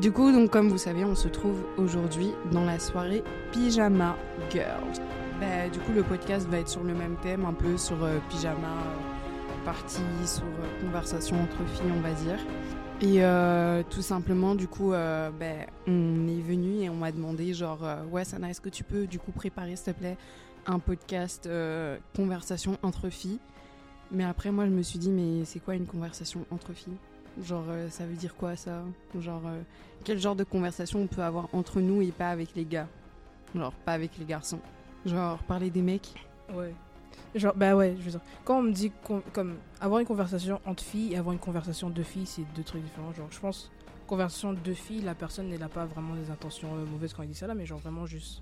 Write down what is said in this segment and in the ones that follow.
Du coup, comme vous savez, on se trouve aujourd'hui dans la soirée Pyjama Girls. Bah, du coup, le podcast va être sur le même thème, un peu sur euh, pyjama, euh, sur euh, conversation entre filles, on va dire. Et euh, tout simplement, du coup, ben, on est venu et on m'a demandé, genre, ouais, Sana, est-ce que tu peux, du coup, préparer, s'il te plaît, un podcast conversation entre filles? Mais après, moi, je me suis dit, mais c'est quoi une conversation entre filles? Genre, euh, ça veut dire quoi ça? Genre, euh, quel genre de conversation on peut avoir entre nous et pas avec les gars? Genre, pas avec les garçons. Genre, parler des mecs? Ouais. Genre, bah ouais, je veux dire. Quand on me dit comme avoir une conversation entre filles et avoir une conversation de filles, c'est deux trucs différents. Genre, je pense, conversation de filles, la personne elle n'a pas vraiment des intentions euh, mauvaises quand elle dit ça là, mais genre vraiment juste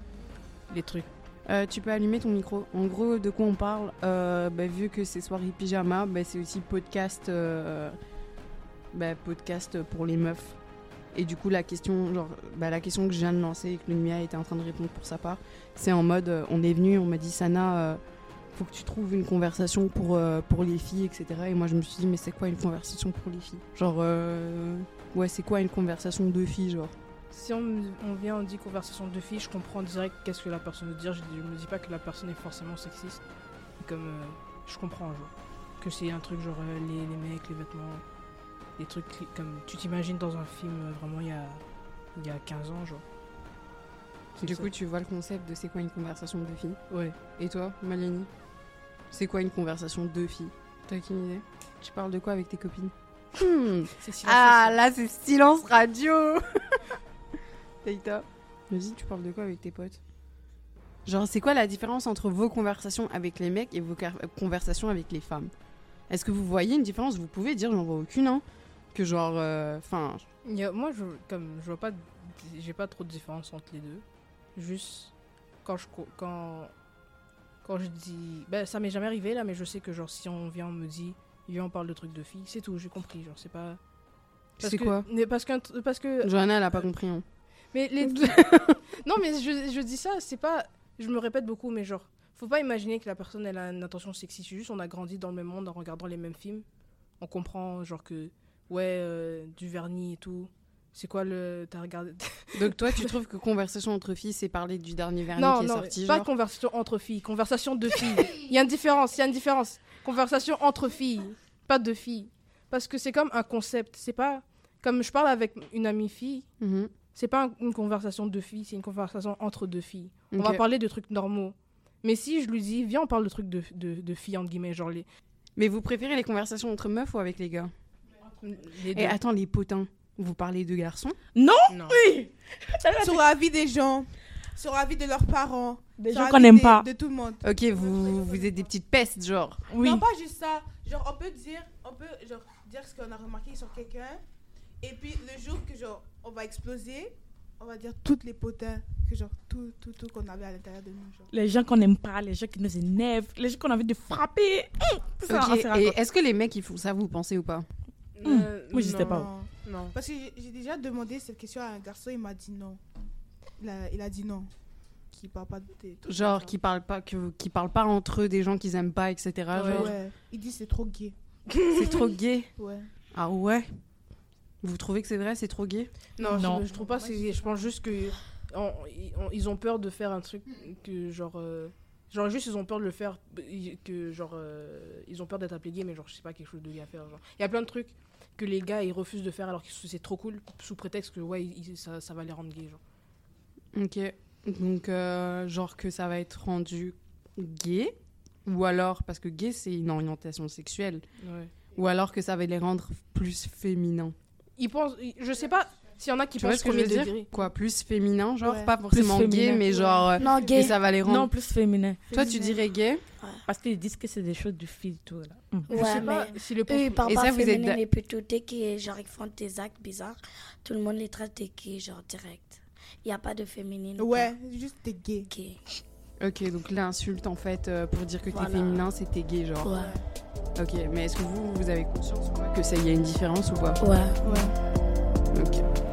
les trucs. Euh, tu peux allumer ton micro. En gros, de quoi on parle? Euh, bah, Vu que c'est soirée pyjama, bah, c'est aussi podcast, euh, bah, podcast pour les meufs. Et du coup, la question, genre, bah, la question que je viens de lancer et que Lumia était en train de répondre pour sa part, c'est en mode, euh, on est venu, on m'a dit Sana, euh, faut que tu trouves une conversation pour, euh, pour les filles, etc. Et moi, je me suis dit, mais c'est quoi une conversation pour les filles? Genre, euh, ouais, c'est quoi une conversation de filles, genre? Si on, on vient, on dit conversation de filles, je comprends direct qu'est-ce que la personne veut dire. Je, je me dis pas que la personne est forcément sexiste. Comme je comprends, genre. Que c'est un truc genre les, les mecs, les vêtements, des trucs comme tu t'imagines dans un film euh, vraiment il y a, il y a 15 ans, genre. Du ça. coup, tu vois le concept de c'est quoi une conversation de filles? Ouais. Et toi, Maleni C'est quoi une conversation de filles? T'as aucune idée? Tu parles de quoi avec tes copines? Hmm. Ah, là, c'est silence radio. Taïta Vas-y, tu parles de quoi avec tes potes? Genre, c'est quoi la différence entre vos conversations avec les mecs et vos conversations avec les femmes? Est-ce que vous voyez une différence? Vous pouvez dire, j'en vois aucune, hein Que genre, enfin, y a- moi, je, comme, je vois pas, j'ai pas trop de différence entre les deux. Juste quand je, quand, quand je dis, ben ça m'est jamais arrivé là, mais je sais que genre si on vient, on me dit, viens, on parle de trucs de filles, c'est tout, j'ai compris, genre c'est pas. c'est quoi mais Parce que, parce que, Johanna, elle a pas compris. Hein. mais les, non mais je, je dis ça, c'est pas, je me répète beaucoup, mais genre, faut pas imaginer que la personne elle a une intention sexiste, c'est juste on a grandi dans le même monde en regardant les mêmes films, on comprend genre que ouais euh, du vernis et tout. C'est quoi le. T'as regardé. Donc, toi, tu trouves que conversation entre filles, c'est parler du dernier vernis non, qui est non, sorti pas genre conversation entre filles, conversation de filles. Il y a une différence, il y a une différence. Conversation entre filles, pas de filles. Parce que c'est comme un concept, c'est pas. Comme je parle avec une amie fille, Mhm. c'est pas un- une conversation de filles, c'est une conversation entre deux filles. On va parler de trucs normaux. Mais si je lui dis, viens, on parle de trucs de, de, de filles, entre guillemets, genre les. Mais vous préférez les conversations entre meufs ou avec les gars? Les Et deux. attends, les potins, vous parlez de garçons Non. sur la vie des gens, sur la vie de leurs parents, Des gens qu'on n'aime pas. De tout le monde. Ok, vous, vous êtes des petites pestes, genre. Oui. Non, pas juste ça. Genre, on peut dire, on peut genre, dire ce qu'on a remarqué sur quelqu'un. Et puis, le jour que genre, on va exploser, on va dire toutes les potins, que genre, tout, tout, tout qu'on avait à l'intérieur de nous. Genre. Les gens qu'on n'aime pas, les gens qui nous énervent, les gens qu'on a envie de frapper. Tout ça, se et est-ce que les mecs ils font ça, vous pensez ou pas? Euh, Moi, j'étais pas. Non. Non. Parce que j'ai- déjà demandé cette question à un garçon, il m'a dit non. Il a, il a dit non. Qui parle pas de des trucs Genre qui parlent pas, que, qui parlent pas entre eux des gens qu'ils aiment pas, etc. Genre, Ouais. Il dit c'est trop gay. c'est trop gay? Ouais. Ah ouais? Vous trouvez que c'est vrai, c'est trop gay? Non, Non. Je, je trouve pas. c'est- Je pense juste que on- ils- on- ils ont peur de faire un truc que genre. euh, genre juste ils ont peur de le faire ils- que genre euh, ils ont peur d'être appelés gay mais genre je sais pas quelque chose de gay à faire genre il y a plein de trucs que les gars ils refusent de faire alors que c'est trop cool sous prétexte que ouais ils- ça, ça va les rendre gays genre Ok. Donc, euh, genre que ça va être rendu gay? Ou alors, parce que gay c'est une orientation sexuelle. ouais. Ou alors que ça va les rendre plus féminins. ils pensent je sais pas s'il y en a qui Tu vois pensent ce que je veux premier dire degré Quoi, plus féminin, genre Ouais. Pas forcément gay, mais genre. euh, Non, gay. ça va les rendre. Non, plus féminin. Toi, tu dirais gay Parce qu'ils disent que c'est des choses de filles, tout là. Je Ouais, sais pas mais si le eux, ils parlent Et pas ça, vous êtes féminin, mais plutôt dès qu'ils genre, ils font des actes bizarres, tout le monde les traite de gays, genre direct. Il n'y a pas de féminine. ou Ouais, juste t'es gay. pas gay. Ok, donc l'insulte en fait euh, pour dire que t'es Voilà. féminin, c'est t'es gay, genre. Ouais. Ok, mais est-ce que vous, vous avez conscience quoi, que ça y a une différence ou pas Ouais. Ouais. Ok.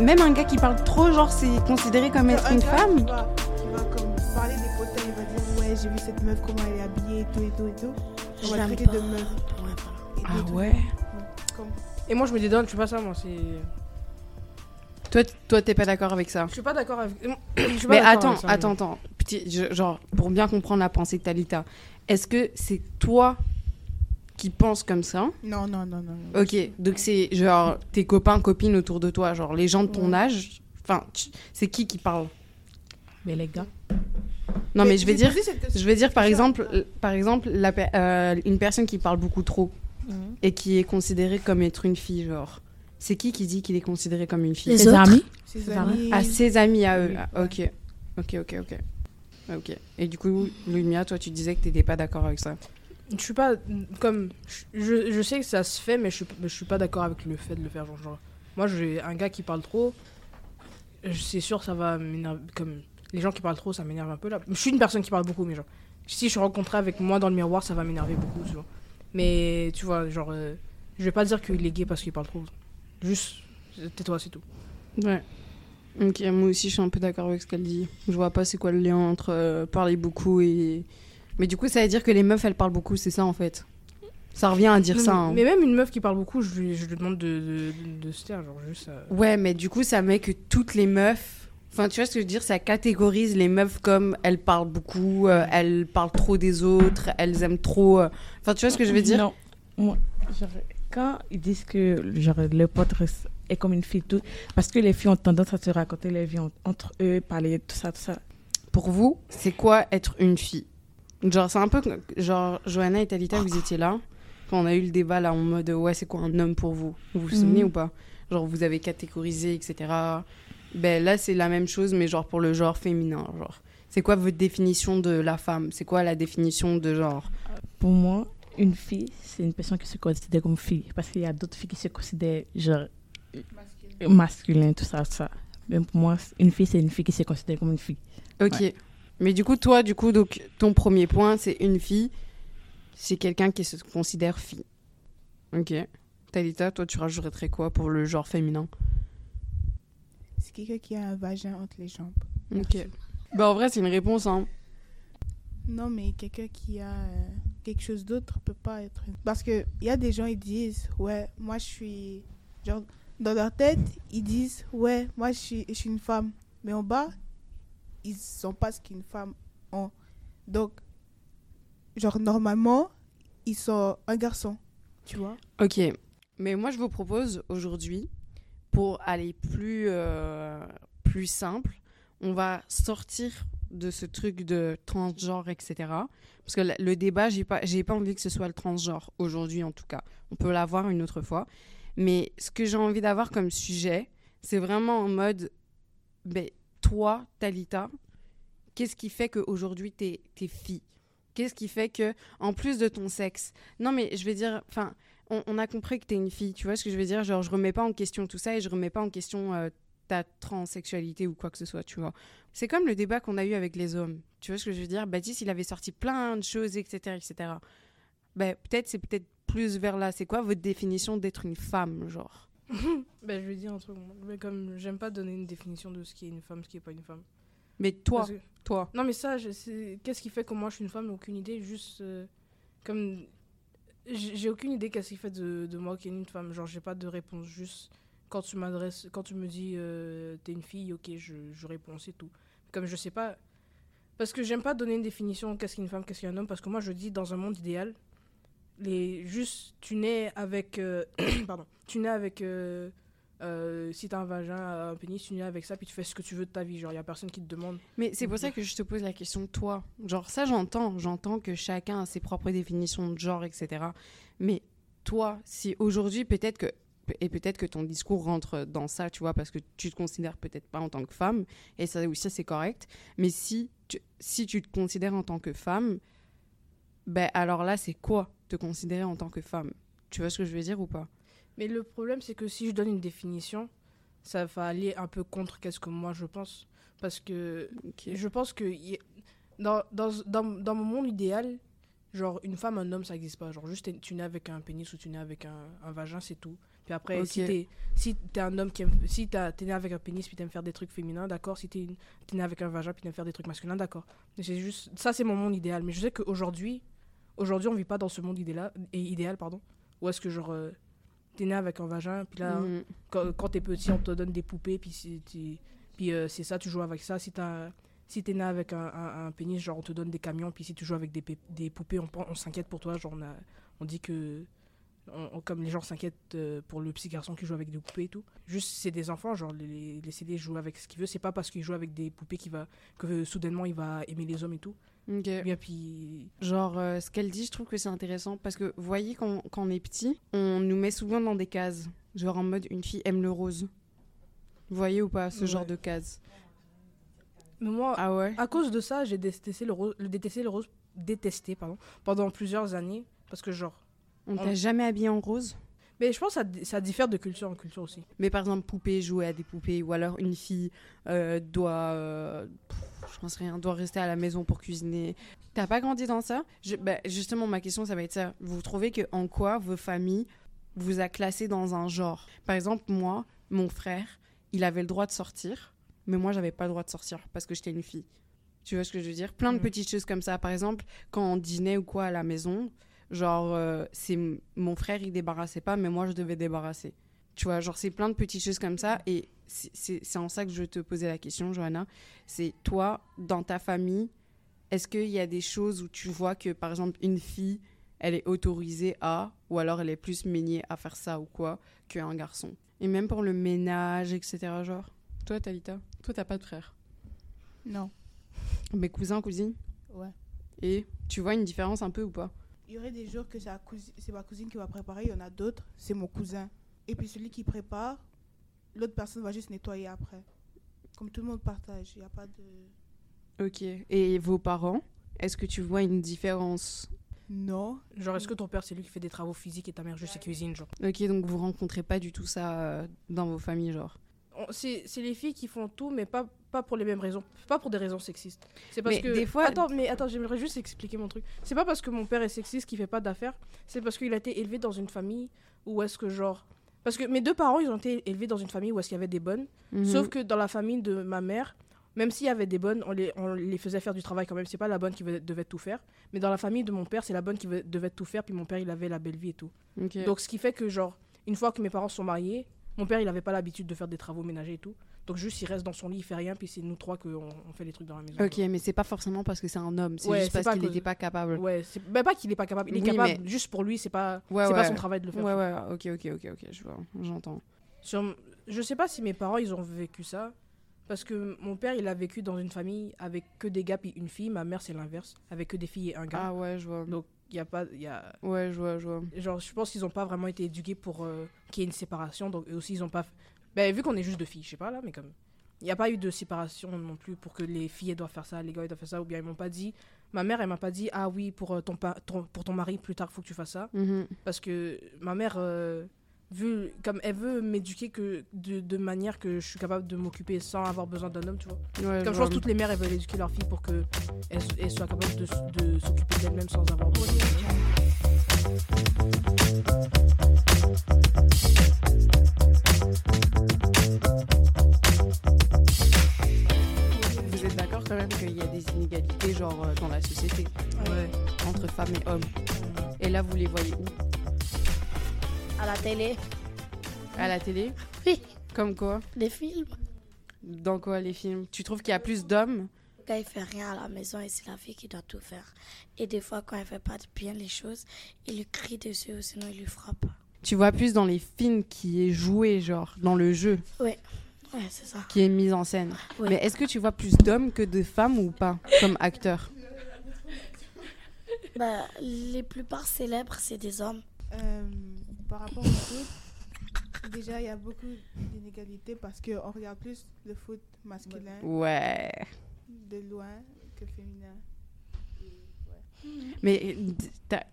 Même un gars qui parle trop, genre, c'est considéré comme être Un une gars femme Qui va, qui va comme parler j'ai vu cette meuf, comment elle est habillée et tout et tout et tout. On va traiter de meuf. Ouais, voilà. et tout Ah tout. ouais Comme- Et moi, je me dédonne, je suis pas ça, moi. C'est. Toi, toi, t'es pas d'accord avec ça Je suis pas d'accord avec. je suis pas Mais attends, avec ça, attends, attends. Petit, je- genre, pour bien comprendre la pensée de Talita, est-ce que c'est toi qui penses comme ça Non, non, non, non. non. Ok, donc c'est genre tes copains, copines autour de toi, genre les gens de ton Ouais. âge. Enfin, tu- c'est qui qui parle? Mais les gars, Non, mais je vais dire, je vais dire par exemple, euh, par exemple, la euh, une personne qui parle beaucoup trop et qui est considérée comme être une fille, genre. C'est qui qui dit qu'il est considéré comme une fille? Les autres amis Ses C'est amis. À ses amis à eux. Oui. Ah, ok, ok, ok, ok. Ok. Et du coup, Lumia, toi, tu disais que t'étais pas d'accord avec ça. Je suis pas. Comme. Je, je sais que ça se fait, mais je suis, je suis pas d'accord avec le fait de le faire. Genre, moi, j'ai un gars qui parle trop. C'est sûr, ça va m'énerver. Comme. Les gens qui parlent trop, ça m'énerve un peu là. Je suis une personne qui parle beaucoup, mais genre. Si je suis rencontrée avec moi dans le miroir, ça va m'énerver beaucoup, vois. Mais tu vois, genre. euh, je vais pas dire qu'il est gay parce qu'il parle trop. Juste. Tais-toi, c'est tout. Ouais. Ok, moi aussi, je suis un peu d'accord avec ce qu'elle dit. Je vois pas c'est quoi le lien entre euh, parler beaucoup et. Mais du coup, ça veut dire que les meufs, elles parlent beaucoup, c'est ça en fait? Ça revient à dire Non, ça. mais- hein. Mais même une meuf qui parle beaucoup, je lui, je lui demande de, de, de- de se taire, genre juste. euh, Ouais, mais du coup, ça met que toutes les meufs. Enfin, tu vois ce que je veux dire Ça catégorise les meufs comme elles parlent beaucoup, euh, elles parlent trop des autres, elles aiment trop. euh. Enfin, tu vois ce que je veux dire? Non. Moi, genre, quand ils disent que genre, le pote reste- est comme une fille, tout, parce que les filles ont tendance à se raconter les vies en- entre eux, parler tout ça, tout ça. Pour vous, c'est quoi être une fille? Genre, c'est un peu. comme- Genre, Johanna et Talita, vous étiez là quand on a eu le débat là en mode ouais, c'est quoi un homme pour vous? Vous vous souvenez Mhm. ou pas? Genre, vous avez catégorisé, etc. Ben là, c'est la même chose, mais genre pour le genre féminin. Genre, c'est quoi votre définition de la femme? C'est quoi la définition de genre? Pour moi, une fille, c'est une personne qui se considère comme fille. Parce qu'il y a d'autres filles qui se considèrent genre masculin, tout ça, tout ça. Mais pour moi, une fille, c'est une fille qui se considère comme une fille. Ok. Mais du coup, toi, du coup, donc, ton premier point, c'est une fille. C'est quelqu'un qui se considère fille. Ok. Talita, toi, tu rajouterais quoi pour le genre féminin? C'est quelqu'un qui a un vagin entre les jambes. Ok. Bah, en vrai, c'est une réponse, hein. Non, mais quelqu'un qui a euh, quelque chose d'autre peut pas être. Parce que il y a des gens, ils disent, ouais, moi je suis. Genre, dans leur tête, ils disent, ouais, moi je suis, je suis une femme. Mais en bas, ils sont pas ce qu'une femme ont. Donc, genre, normalement, ils sont un garçon. Tu vois Ok. Mais moi, je vous propose aujourd'hui, pour aller plus, euh, plus simple, on va sortir de ce truc de transgenre, etc. Parce que le- débat, j'ai pas, pas envie que ce soit le transgenre aujourd'hui, en tout cas. On peut l'avoir une autre fois. Mais ce que j'ai envie d'avoir comme sujet, c'est vraiment en mode, ben, toi, Talita, qu'est-ce qui fait qu'aujourd'hui, t'es, t'es fille? Qu'est-ce qui fait que, en plus de ton sexe, non mais je vais dire, enfin, on, on a compris que t'es une fille, tu vois ce que je veux dire? Genre, je remets pas en question tout ça et je remets pas en question euh, ta transsexualité ou quoi que ce soit, tu vois. C'est comme le débat qu'on a eu avec les hommes. Tu vois ce que je veux dire? Baptiste, il avait sorti plein de choses, etc., etc. Ben, peut-être, c'est peut-être plus vers là. C'est quoi votre définition d'être une femme, genre? Ben, je vais dire un truc. Mais comme j'aime pas donner une définition de ce qui est une femme, ce qui est pas une femme. Mais toi, que- toi. Non, mais ça, qu'est-ce qui fait que moi je suis une femme? Aucune idée. Juste. euh, comme. J'ai j'ai aucune idée qu'est-ce qui fait de, de moi qui est une femme. Genre, j'ai pas de réponse. Juste. Quand tu m'adresses. Quand tu me dis euh, t'es une fille, ok, je, je réponds, c'est tout. Comme je sais pas. Parce que j'aime pas donner une définition qu'est-ce qu'une femme, qu'est-ce qu'un homme. Parce que moi, je dis dans un monde idéal. Les, juste, tu nais avec. euh, pardon. Tu nais avec. euh, euh, si t'as un vagin, un pénis, tu nais avec ça, puis tu fais ce que tu veux de ta vie. Genre, y a personne qui te demande. Mais c'est pour ça que je te pose la question, toi. Genre, ça, j'entends. J'entends que chacun a ses propres définitions de genre, etc. Mais toi, si aujourd'hui, peut-être que. Et peut-être que ton discours rentre dans ça, tu vois, parce que tu te considères peut-être pas en tant que femme, et ça aussi, c'est correct. Mais si tu, si tu te considères en tant que femme, ben alors là, c'est quoi? Te considérer en tant que femme Tu vois ce que je veux dire ou pas? Mais le problème, c'est que si je donne une définition, ça va aller un peu contre qu'est-ce que moi je pense. Parce que je pense que dans, dans, dans, dans mon monde idéal, genre une femme, un homme, ça existe pas. Genre juste tu nais avec un pénis ou tu nais avec un, un vagin, c'est tout. Puis après, si t'es si t'es un homme qui aime, si t'es né avec un pénis puis t'aimes faire des trucs féminins, d'accord. Si t'es né avec un vagin puis t'aimes faire des trucs masculins, d'accord. Mais c'est juste ça, c'est mon monde idéal. Mais je sais qu'aujourd'hui, aujourd'hui, on vit pas dans ce monde idéal, et idéal pardon. Où est-ce que genre euh, t'es né avec un vagin puis là Mhm. quand, quand t'es petit, on te donne des poupées, puis c'est euh, c'est ça, tu joues avec ça. Si t'as si t'es né avec un, un- un pénis, genre on te donne des camions, puis si tu joues avec des, des poupées, on, s'inquiète pour toi. Genre on, a, on dit que. on- on- comme les gens s'inquiètent euh, pour le petit garçon qui joue avec des poupées et tout. Juste, c'est des enfants, genre les, les, laissez-les jouer avec ce qu'il veut. C'est pas parce qu'il joue avec des poupées qu'il va, que euh, soudainement il va aimer les hommes et tout. Ok. Bien, puis. Genre, euh, ce qu'elle dit, je trouve que c'est intéressant parce que, vous voyez, quand, quand on est petit, on nous met souvent dans des cases. Genre en mode, une fille aime le rose. Vous voyez ou pas, ce Ouais. genre de cases Mais moi, Ah ouais? À cause de ça, j'ai détesté le rose, le détesté le rose, détesté pardon, pendant plusieurs années parce que genre. On on- t'a jamais habillé en rose? Mais je pense que ça, ça diffère de culture en culture aussi. Mais par exemple, poupée, jouer à des poupées, ou alors une fille euh, doit, euh, pff, je pense rien, doit rester à la maison pour cuisiner. T'as pas grandi dans ça? Je- bah, Justement, ma question, ça va être ça. Vous trouvez que en quoi vos familles vous a classé dans un genre? Par exemple, moi, mon frère, il avait le droit de sortir, mais moi, j'avais pas le droit de sortir parce que j'étais une fille. Tu vois ce que je veux dire? Plein de Mhm. petites choses comme ça. Par exemple, quand on dînait ou quoi à la maison, genre, euh, c'est mon frère, il débarrassait pas, mais moi, je devais débarrasser. Tu vois, genre, c'est plein de petites choses comme ça. Et c'est- en ça que je te poser la question, Johanna. C'est toi, dans ta famille, est-ce qu'il y a des choses où tu vois que, par exemple, une fille, elle est autorisée à, ou alors elle est plus meignée à faire ça ou quoi, qu'un garçon? Et même pour le ménage, etc. Genre, toi, Talita, toi, t'as pas de frère? Non. Mes cousins, cousines? Ouais. Et tu vois une différence un peu ou pas? Il y aurait des jours que c'est la cousi- c'est ma cousine qui va préparer, il y en a d'autres, c'est mon cousin. Et puis celui qui prépare, l'autre personne va juste nettoyer après. Comme tout le monde partage, il n'y a pas de... Ok. Et vos parents, est-ce que tu vois une différence? Non. Genre, est-ce que ton père, c'est lui qui fait des travaux physiques et ta mère juste ses cuisine, genre? Ok, donc vous rencontrez pas du tout ça euh, dans vos familles, genre? C'est les filles qui font tout, mais pas, pas pour les mêmes raisons. Pas pour des raisons sexistes. C'est parce Mais que. des fois- Attends, mais attends, j'aimerais juste expliquer mon truc. C'est pas parce que mon père est sexiste qu'il fait pas d'affaires. C'est parce qu'il a été élevé dans une famille où est-ce que, genre. Parce que mes deux parents, ils ont été élevés dans une famille où est-ce qu'il y avait des bonnes. Mhm. Sauf que dans la famille de ma mère, même s'il y avait des bonnes, on les, on les faisait faire du travail quand même. C'est pas la bonne qui devait tout faire. Mais dans la famille de mon père, c'est la bonne qui devait tout faire. Puis mon père, il avait la belle vie et tout. Donc, ce qui fait que, genre, une fois que mes parents sont mariés, mon père, il avait pas l'habitude de faire des travaux ménagers et tout. Donc, juste, il reste dans son lit, il fait rien, puis c'est nous trois qu'on on fait les trucs dans la maison. Ok, mais c'est pas forcément parce que c'est un homme, c'est Ouais, juste parce qu'il n'était pas capable. Ouais, c'est ben, pas qu'il est pas capable. Il est Oui, capable, mais- juste pour lui, c'est pas, Ouais, pas son travail de le faire. Ouais, ouais, ok, ok, ok, ok, je vois, j'entends. Sur- je sais pas si mes parents, ils ont vécu ça. Parce que mon père, il a vécu dans une famille avec que des gars puis une fille. Ma mère, c'est l'inverse, avec que des filles et un gars. Ah ouais, je vois. Donc, il y a pas. Y a... Ouais, je vois, je vois. Genre, je pense qu'ils ont pas vraiment été éduqués pour euh, qu'il y ait une séparation. Donc, eux aussi, ils ont pas. Ben, vu qu'on est juste deux filles, je sais pas là, mais comme. Il n'y a pas eu de séparation non plus pour que les filles elles doivent faire ça, les gars doivent faire ça, ou bien ils m'ont pas dit. Ma mère, elle m'a pas dit, ah oui, pour, euh, ton, pour ton mari, plus tard, faut que tu fasses ça. Mhm. Parce que ma mère, euh, vu, comme elle veut m'éduquer que de, de manière que je suis capable de m'occuper sans avoir besoin d'un homme, tu vois. Ouais, Comme je pense que toutes les mères, elles veulent éduquer leur fille pour qu'elles elles soient capables de, s'occuper d'elles-mêmes sans avoir besoin d'un homme. Vous êtes d'accord quand même qu'il y a des inégalités, genre, euh, dans la société, Ouais. entre femmes et hommes. Et là, vous les voyez où? À la télé, À la télé? Oui, Comme quoi? Les films. Dans quoi les films? Tu trouves qu'il y a plus d'hommes? Gars, il fait rien à la maison et c'est la fille qui doit tout faire. Et des fois, quand elle fait pas bien les choses, il lui crie dessus ou sinon il lui frappe. Tu vois plus dans les films qui est joué, genre, dans le jeu, Ouais, c'est ça. qui est mis en scène. Ouais. Mais est-ce que tu vois plus d'hommes que de femmes ou pas, comme acteurs? Bah, les plupart célèbres, c'est des hommes. Euh, par rapport au foot, déjà il y a beaucoup d'inégalités parce qu'on regarde plus le foot masculin Ouais. de loin que féminin. Mais euh,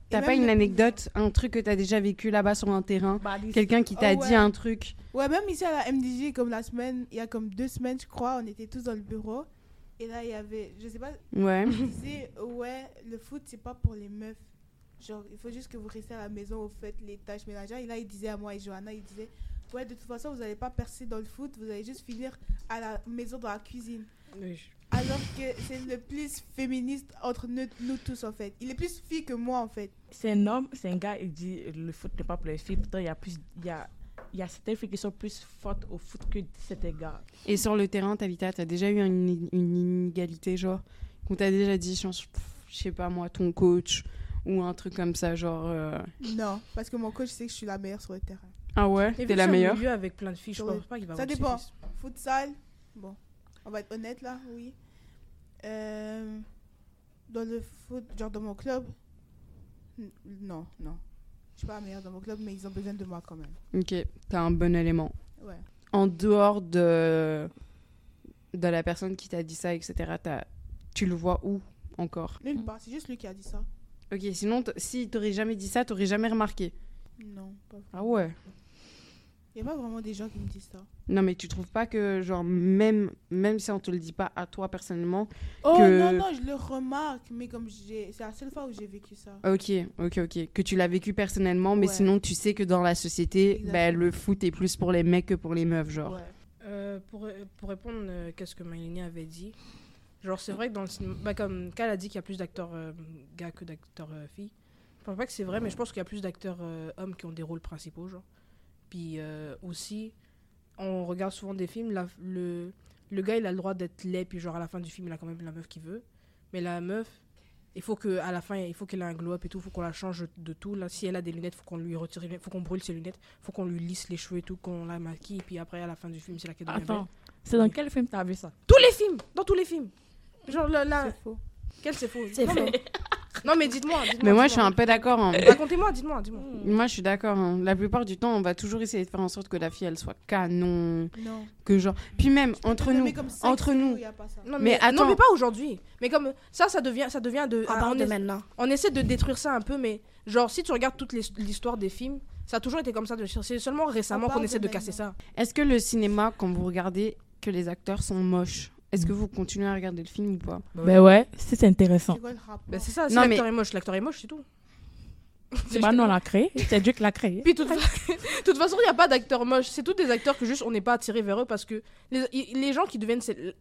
t'as pas une anecdote, un truc que t'as déjà vécu là-bas sur un terrain? Bah, Quelqu'un qui t'a Oh, ouais. dit un truc? Ouais, même ici à la MDJ, comme la semaine, il y a comme deux semaines, je crois, on était tous dans le bureau. Et là, il y avait, je sais pas, Ouais. il disait, ouais, le foot, c'est pas pour les meufs. Genre, il faut juste que vous restez à la maison, vous faites les tâches ménagères. Et là, il disait à moi et Johanna, il disait Ouais, de toute façon, vous n'allez pas percer dans le foot, vous allez juste finir à la maison dans la cuisine. Oui, je- Alors que c'est le plus féministe entre nous, nous tous, en fait. Il est plus fille que moi, en fait. C'est un homme, c'est un gars, il dit le foot n'est pas pour les filles. Pourtant, il y a plus. Il y a, il y a certaines filles qui sont plus fortes au foot que certains gars. Et sur le terrain, Tabitha, t'as déjà eu une, une inégalité, genre, qu'on t'a déjà dit, je pense, pff, je sais pas moi, ton coach ou un truc comme ça, genre. euh, Non, parce que mon coach sait que je suis la meilleure sur le terrain. Ah ouais, t'es la meilleure? milieu avec plein de filles, je pense pas qu'il va Ça dépend. Futsal, bon, on va être honnête là, oui. Euh, dans le foot, genre dans mon club, non, non. Je suis pas la meilleure dans mon club, mais ils ont besoin de moi quand même. Ok, t'as un bon élément. Ouais. En dehors de, de la personne qui t'a dit ça, etc., tu le vois où encore? Nulle part, c'est juste lui qui a dit ça. Ok, sinon, si t'aurais jamais dit ça, t'aurais jamais remarqué? Non, pas Ah ouais? Il n'y a pas vraiment des gens qui me disent ça. Non, mais tu trouves pas que, genre, même, même si on te le dit pas à toi personnellement. Oh Que- non, non, je le remarque, mais comme j'ai. C'est la seule fois où j'ai vécu ça. Ok, ok, ok. Que tu l'as vécu personnellement, mais Ouais. sinon, tu sais que dans la société, ben, Exactement. le foot est plus pour les mecs que pour les meufs, genre. Ouais. Euh, pour, pour répondre, euh, qu'est-ce que Maïlini avait dit Genre, c'est vrai que dans le cinéma, bah, comme Cal a dit qu'il y a plus d'acteurs euh, gars que d'acteurs euh, filles. Je pense pas que c'est vrai, mais je pense qu'il y a plus d'acteurs euh, hommes qui ont des rôles principaux, genre. Puis euh, aussi, on regarde souvent des films, la- le, le gars il a le droit d'être laid, puis genre à la fin du film il a quand même la meuf qu'il veut. Mais la meuf, il faut que à la fin il faut qu'elle ait un glow up et tout, il faut qu'on la change de tout. Là, si elle a des lunettes, faut qu'on lui retire, les lunettes, faut qu'on brûle ses lunettes, faut qu'on lui lisse les cheveux et tout, qu'on la maquille, et puis après à la fin du film c'est là qu'elle devient belle. Attends, c'est dans quel film t'as vu ça? Tous les films! Dans tous les films! Genre là, là. C'est faux. quel c'est faux? C'est faux. Non mais dites-moi, dites-moi. Mais moi, je suis un peu d'accord. hein. Racontez-moi, dites-moi, dites-moi. Moi, je suis d'accord. hein. La plupart du temps, on va toujours essayer de faire en sorte que la fille, elle soit canon. Non. Que genre. Puis même, entre nous. Entre nous. où il y a pas ça. Non Mais mais, attends. non mais pas aujourd'hui. Mais comme ça, ça devient, ça devient de. On ah, parle on, de est- maintenant. on essaie de détruire ça un peu, mais genre si tu regardes toute l'his- l'histoire des films, ça a toujours été comme ça. de- C'est seulement récemment qu'on essaie de de casser ça. Est-ce que le cinéma, quand vous regardez que les acteurs sont moches, est-ce que vous continuez à regarder le film ou pas Ben ouais, si c'est intéressant. C'est quoi le rapport Ben, c'est ça. Si Non, l'acteur mais- est moche, l'acteur est moche, c'est tout. C'est pas nous on l'a créé, c'est Dieu qui l'a créé. Puis, de toute, fa- toute façon, il n'y a pas d'acteurs moches. C'est tous des acteurs que juste on n'est pas attiré vers eux parce que les, les gens qui deviennent. C'est,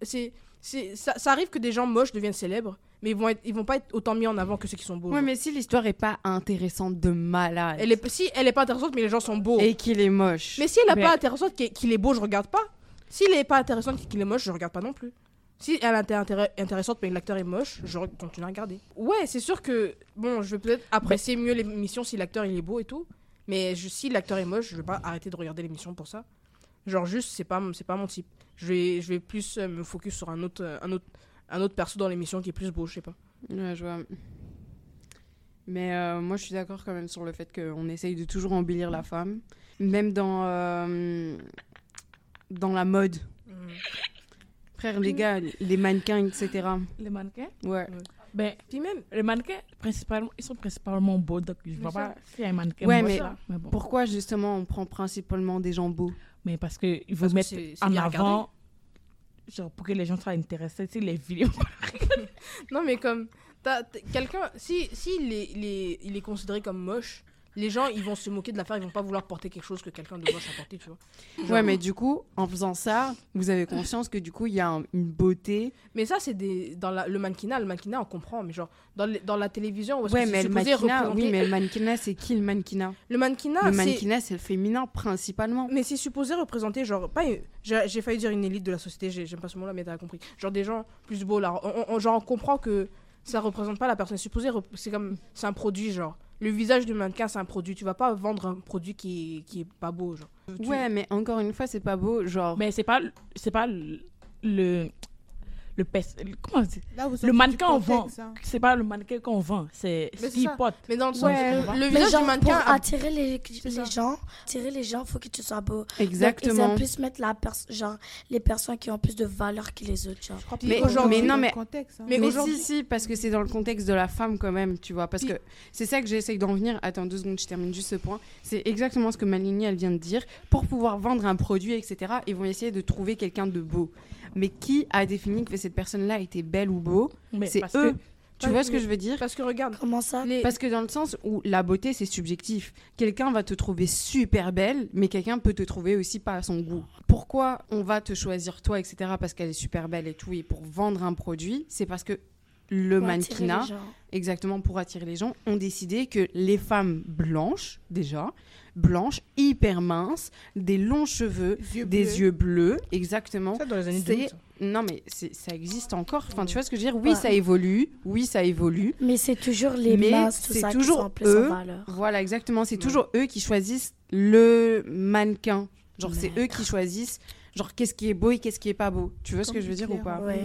c'est, ça, ça arrive que des gens moches deviennent célèbres, mais ils vont, être, ils vont pas être autant mis en avant que ceux qui sont beaux. Ouais, genre. mais si l'histoire est pas intéressante de malade. elle est, si elle est pas intéressante, mais les gens sont beaux. Et qu'il est moche. Mais si elle est Mais- pas intéressante, qu'il qu'il est beau, je regarde pas. S'il est pas intéressant, qu'il est moche, je regarde pas non plus. Si elle est intér- intéressante, mais l'acteur est moche, je continue à regarder. Ouais, c'est sûr que, bon, je vais peut-être apprécier mieux l'émission si l'acteur il est beau et tout. Mais je- si l'acteur est moche, je vais pas arrêter de regarder l'émission pour ça. Genre, juste, c'est pas, c'est pas mon type. Je vais, je vais plus euh, me focus sur un autre, un, autre, un autre perso dans l'émission qui est plus beau, je sais pas. Ouais, je vois. Mais euh, moi, je suis d'accord quand même sur le fait qu'on essaye de toujours embellir la femme. Même dans, euh, dans la mode. Frère, les gars, les mannequins, etc. Les mannequins? Ouais. Ben, Puis même, les mannequins, principalement, ils sont principalement beaux, donc je vois pas s'il y a un mannequin Ouais, mais là, mais bon. Pourquoi justement on prend principalement des gens beaux? Mais parce qu'il veut Parce que mettre en avant, genre pour que les gens soient intéressés, tu sais, les vidéos. Non, mais comme. Quelqu'un. Si, si il, est, il, est, il est considéré comme moche, les gens, ils vont se moquer de l'affaire, ils vont pas vouloir porter quelque chose que quelqu'un de moche a porté, tu vois. Genre- Ouais, mais du coup, en faisant ça, vous avez conscience que du coup, il y a un- une beauté. Mais ça, c'est des. Dans la- le mannequinat, le mannequinat, on comprend, mais genre, dans, dans la télévision, où est-ce Ouais, que mais c'est le supposé mannequinat, représenter- oui, mais le mannequinat, c'est qui le mannequinat? Le mannequinat, Le c'est. mannequinat, c'est le féminin principalement. Mais c'est supposé représenter, genre, pas. une- J'ai j'ai failli dire une élite de la société, j'ai- j'aime pas ce mot-là, mais t'as compris. Genre des gens plus beaux, là. On, on- genre, on comprend que ça représente pas la personne. C'est supposé. rep- C'est comme. C'est un produit, genre. Le visage du mannequin, c'est un produit. Tu vas pas vendre un produit qui est, qui est pas beau, genre. Tu- Ouais, mais encore une fois, c'est pas beau. Genre, Mais c'est pas, c'est pas le, le, comment on dit? Là, vous Le mannequin, on vend. hein. C'est pas le mannequin qu'on vend, c'est Mais ce qu'il porte. Mais dans le sens. Ouais. le Mais visage genre, du mannequin. pour a- attirer les, gens, attirer les gens, faut que tu sois beau. Donc, ils exactement. aiment plus mettre la pers- genre, les personnes qui ont plus de valeur que les autres. Genre. Je crois Mais qu'on mais non, dans le mais- contexte, hein. mais Mais, aujourd'hui- si, si, parce que c'est dans le contexte de la femme quand même, tu vois. Parce que c'est ça que j'essaye d'en venir. Attends deux secondes, je termine juste ce point. C'est exactement ce que Malini, elle vient de dire. Pour pouvoir vendre un produit, etc., ils vont essayer de trouver quelqu'un de beau. Mais qui a défini que cette personne-là était belle ou beau Mais C'est eux. que Tu vois ce que je veux dire Parce que regarde, Comment ça les... Parce que dans le sens où la beauté, c'est subjectif. Quelqu'un va te trouver super belle, mais quelqu'un peut te trouver aussi pas à son goût. Pourquoi on va te choisir toi, etc., parce qu'elle est super belle et tout, et pour vendre un produit, c'est parce que le Pour mannequinat, exactement pour attirer les gens, ont décidé que les femmes blanches, déjà, blanches, hyper minces, des longs cheveux, Yeux des bleus. yeux bleus, exactement. ça dans les années C'est- 2000. Non, mais ça existe encore. Enfin, tu vois ce que je veux dire? Oui, Ouais. ça évolue. Oui, ça évolue. Mais c'est toujours les Mais masses, tout c'est ça, toujours qui sont plus eux. en valeur. Voilà, exactement. C'est Ouais. toujours eux qui choisissent le mannequin. Genre, c'est eux qui choisissent, genre, qu'est-ce qui est beau et qu'est-ce qui est pas beau. Tu vois ce que je veux dire ou pas? Ouais.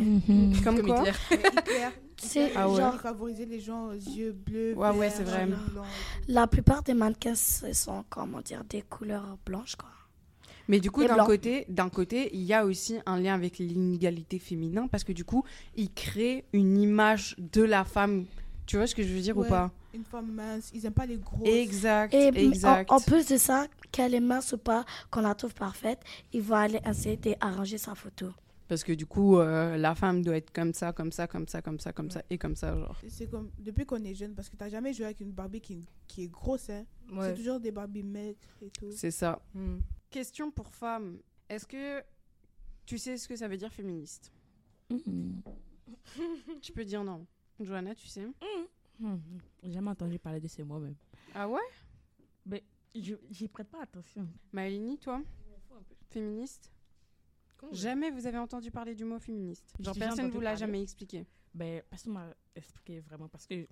Comme, Comme quoi? C'est Ah ouais. genre, il favorisait les gens aux yeux bleus. Ouais, ouais, c'est vrai. la plupart des mannequins, ce sont, comment dire, des couleurs blanches, quoi. Mais du coup, d'un côté, d'un côté, il y a aussi un lien avec l'inégalité féminin parce que du coup, ils créent une image de la femme. Tu vois ce que je veux dire ou pas? Une femme mince, ils aiment pas les grosses. Exact, Et exact. en, en plus de ça, qu'elle est mince ou pas, qu'on la trouve parfaite, ils vont aller essayer d'arranger sa photo. Parce que du coup, euh, la femme doit être comme ça, comme ça, comme ça, comme ça, comme ça et comme ça, genre. C'est comme depuis qu'on est jeune, parce que t'as jamais joué avec une Barbie qui, qui est grosse, hein. Ouais. C'est toujours des Barbies maigres et tout. C'est ça. Hmm. Question pour femmes. Est-ce que tu sais ce que ça veut dire féministe? Mhm. Tu peux dire non. Johanna, tu sais? Mhm. J'ai jamais entendu parler de ces mots même. Ah ouais? Mais je j'y prête pas attention. Maëlini, toi? Féministe? Jamais vous avez entendu parler du mot féministe. Genre personne entendu vous l'a jamais expliqué. Ben, personne m'a expliqué vraiment parce que ça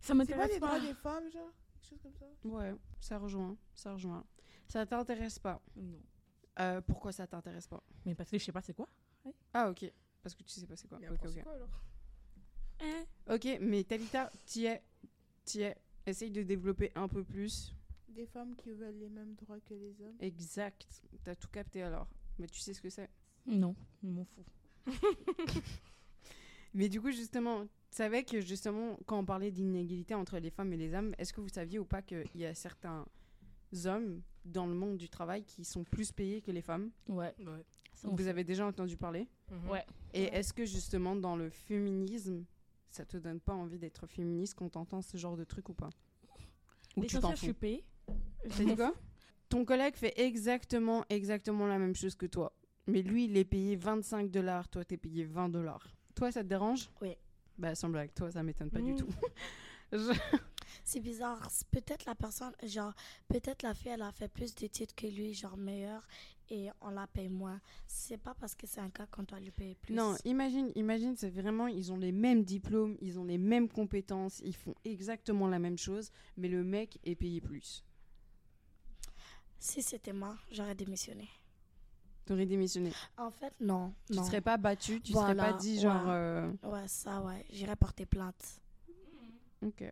C'est pas m'intéresse les pas. droits des femmes, genre? Quelque chose comme ça? Ouais, ça rejoint, ça rejoint. Ça t'intéresse pas Non. Euh, Pourquoi ça t'intéresse pas? Mais parce que je sais pas c'est quoi. Ah ok, parce que tu sais pas c'est quoi. Mais Ok, quoi, alors? Ok, mais Talita, t'y es, t'y es. Essaye de développer un peu plus. Des femmes qui veulent les mêmes droits que les hommes. Exact. T'as tout capté alors. Mais tu sais ce que c'est? Non, je m'en fous. Mais du coup, justement, tu savais que justement, quand on parlait d'inégalité entre les femmes et les hommes, est-ce que vous saviez ou pas qu'il y a certains hommes dans le monde du travail qui sont plus payés que les femmes? Ouais. Ouais. Vous fait. avez déjà entendu parler? Mhm. Ouais. Et est-ce que justement, dans le féminisme, ça te donne pas envie d'être féministe quand t'entends ce genre de truc ou pas? Ou tu L'essentiel, t'en je fous suis payée. T'as dit quoi? Ton collègue fait exactement, exactement la même chose que toi. Mais lui, il est payé 25 dollars, toi, t'es payé 20 dollars. Toi, ça te dérange? Oui. Bah, sans blague, toi, ça m'étonne pas du Mm. tout. Je- C'est bizarre. Peut-être la personne, genre, peut-être la fille, elle a fait plus d'études que lui, genre meilleure, et on la paye moins. C'est pas parce que c'est un cas qu'on doit lui payer plus. Non, imagine, imagine, c'est vraiment, ils ont les mêmes diplômes, ils ont les mêmes compétences, ils font exactement la même chose, mais le mec est payé plus. Si c'était moi, j'aurais démissionné. T'aurais démissionné. En fait, non. Tu non. serais pas battu, tu Voilà, serais pas dit genre. ouais. euh, Ouais, ça, ouais. J'irais porter plainte. Ok,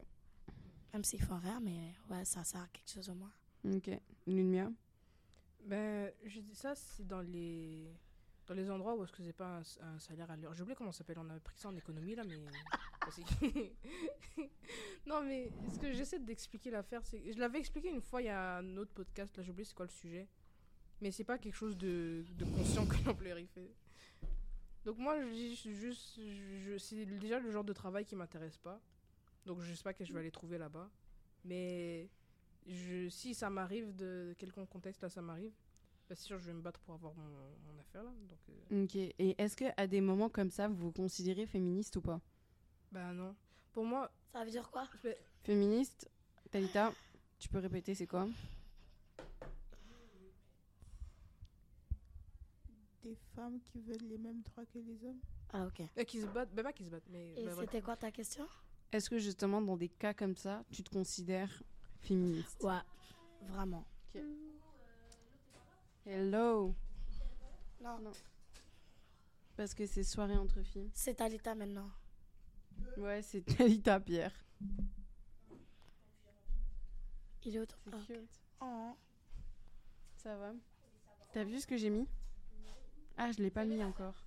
Même s'ils font rien, mais ouais, ça sert à quelque chose au moins. ok. Lumière. Ben, je dis ça, c'est dans les dans les endroits où est-ce que c'est pas un, un salaire à l'heure. J'ai oublié comment ça s'appelle. On a pris ça en économie là, mais Non, mais ce que j'essaie d'expliquer l'affaire, c'est je l'avais expliqué une fois il y a un autre podcast. Là, j'ai oublié c'est quoi le sujet, mais c'est pas quelque chose de, de conscient que l'employeur il fait. Donc moi, je c'est déjà le genre de travail qui m'intéresse pas. Donc je sais pas que je vais aller trouver là-bas, mais je, si ça m'arrive de quelconque contexte, là ça m'arrive, bah, c'est sûr je vais me battre pour avoir mon, mon affaire là. Donc, euh, Ok. Et est-ce que à des moments comme ça, vous vous considérez féministe ou pas? Bah non. Pour moi, Ça veut dire quoi Féministe, Talita, tu peux répéter, c'est quoi Des femmes qui veulent les mêmes droits que les hommes. Ah, ok. euh, qui se battent, bah pas qui se battent, mais. Et bah, c'était quoi ta question Est-ce que justement, dans des cas comme ça, tu te considères féministe Ouais, vraiment. Hello Non, Parce que c'est soirée entre filles. c'est Talita maintenant. Ouais, c'est Talita Pierre. Il est au C'est ah. cute. Oh. Ça va T'as vu ce que j'ai mis? Ah, je l'ai pas mis encore.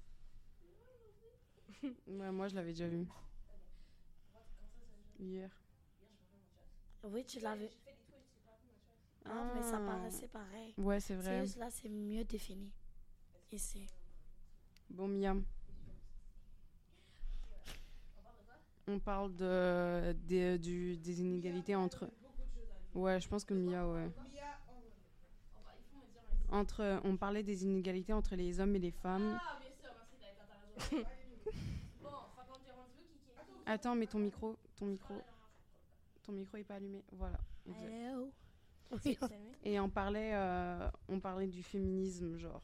ouais, moi, je l'avais déjà vu. Hier. Oui, tu l'avais. Ah, mais ça Ah. paraissait pareil. Ouais, c'est vrai. juste là, c'est mieux défini. Ici. Bon, Miam. On parle de, des, du, des inégalités entre. Ouais, je pense que Mia, ouais. Entre, on parlait des inégalités entre les hommes et les femmes. Attends, mais ton micro, ton micro, ton micro est pas allumé. Voilà. Hello. Et on parlait, euh, on parlait du féminisme, genre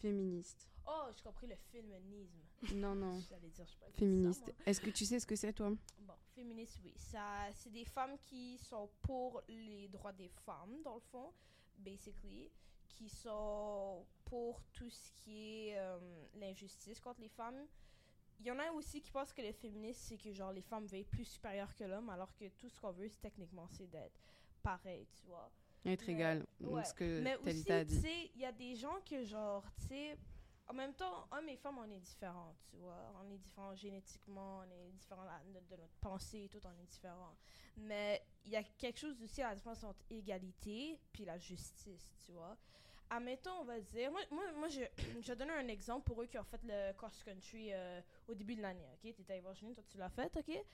féministe. Oh, j'ai compris le film Nisme. Non, non, J'allais dire, je sais pas. féministe. Est-ce que tu sais ce que c'est, toi? Bon, féministe, oui. Ça, c'est des femmes qui sont pour les droits des femmes, dans le fond, basically. Qui sont pour tout ce qui est euh, l'injustice contre les femmes. Il y en a aussi qui pensent que les féministes, c'est que genre les femmes veulent être plus supérieures que l'homme, alors que tout ce qu'on veut, techniquement, c'est d'être pareil, tu vois. Être égal. Donc, ouais. ce que Mais aussi, a dit. il y a des gens que, genre, tu sais, en même temps, hommes et femmes, on est différents, tu vois. On est différents génétiquement, on est différents de, notre pensée et tout, on est différents. Mais il y a quelque chose aussi à la différence entre égalité puis la justice, tu vois. Admettons, on va dire, moi, moi, moi je, je vais donner un exemple pour eux qui ont fait le cross-country euh, au début de l'année, ok? T'étais à Virginie, toi tu l'as fait, ok?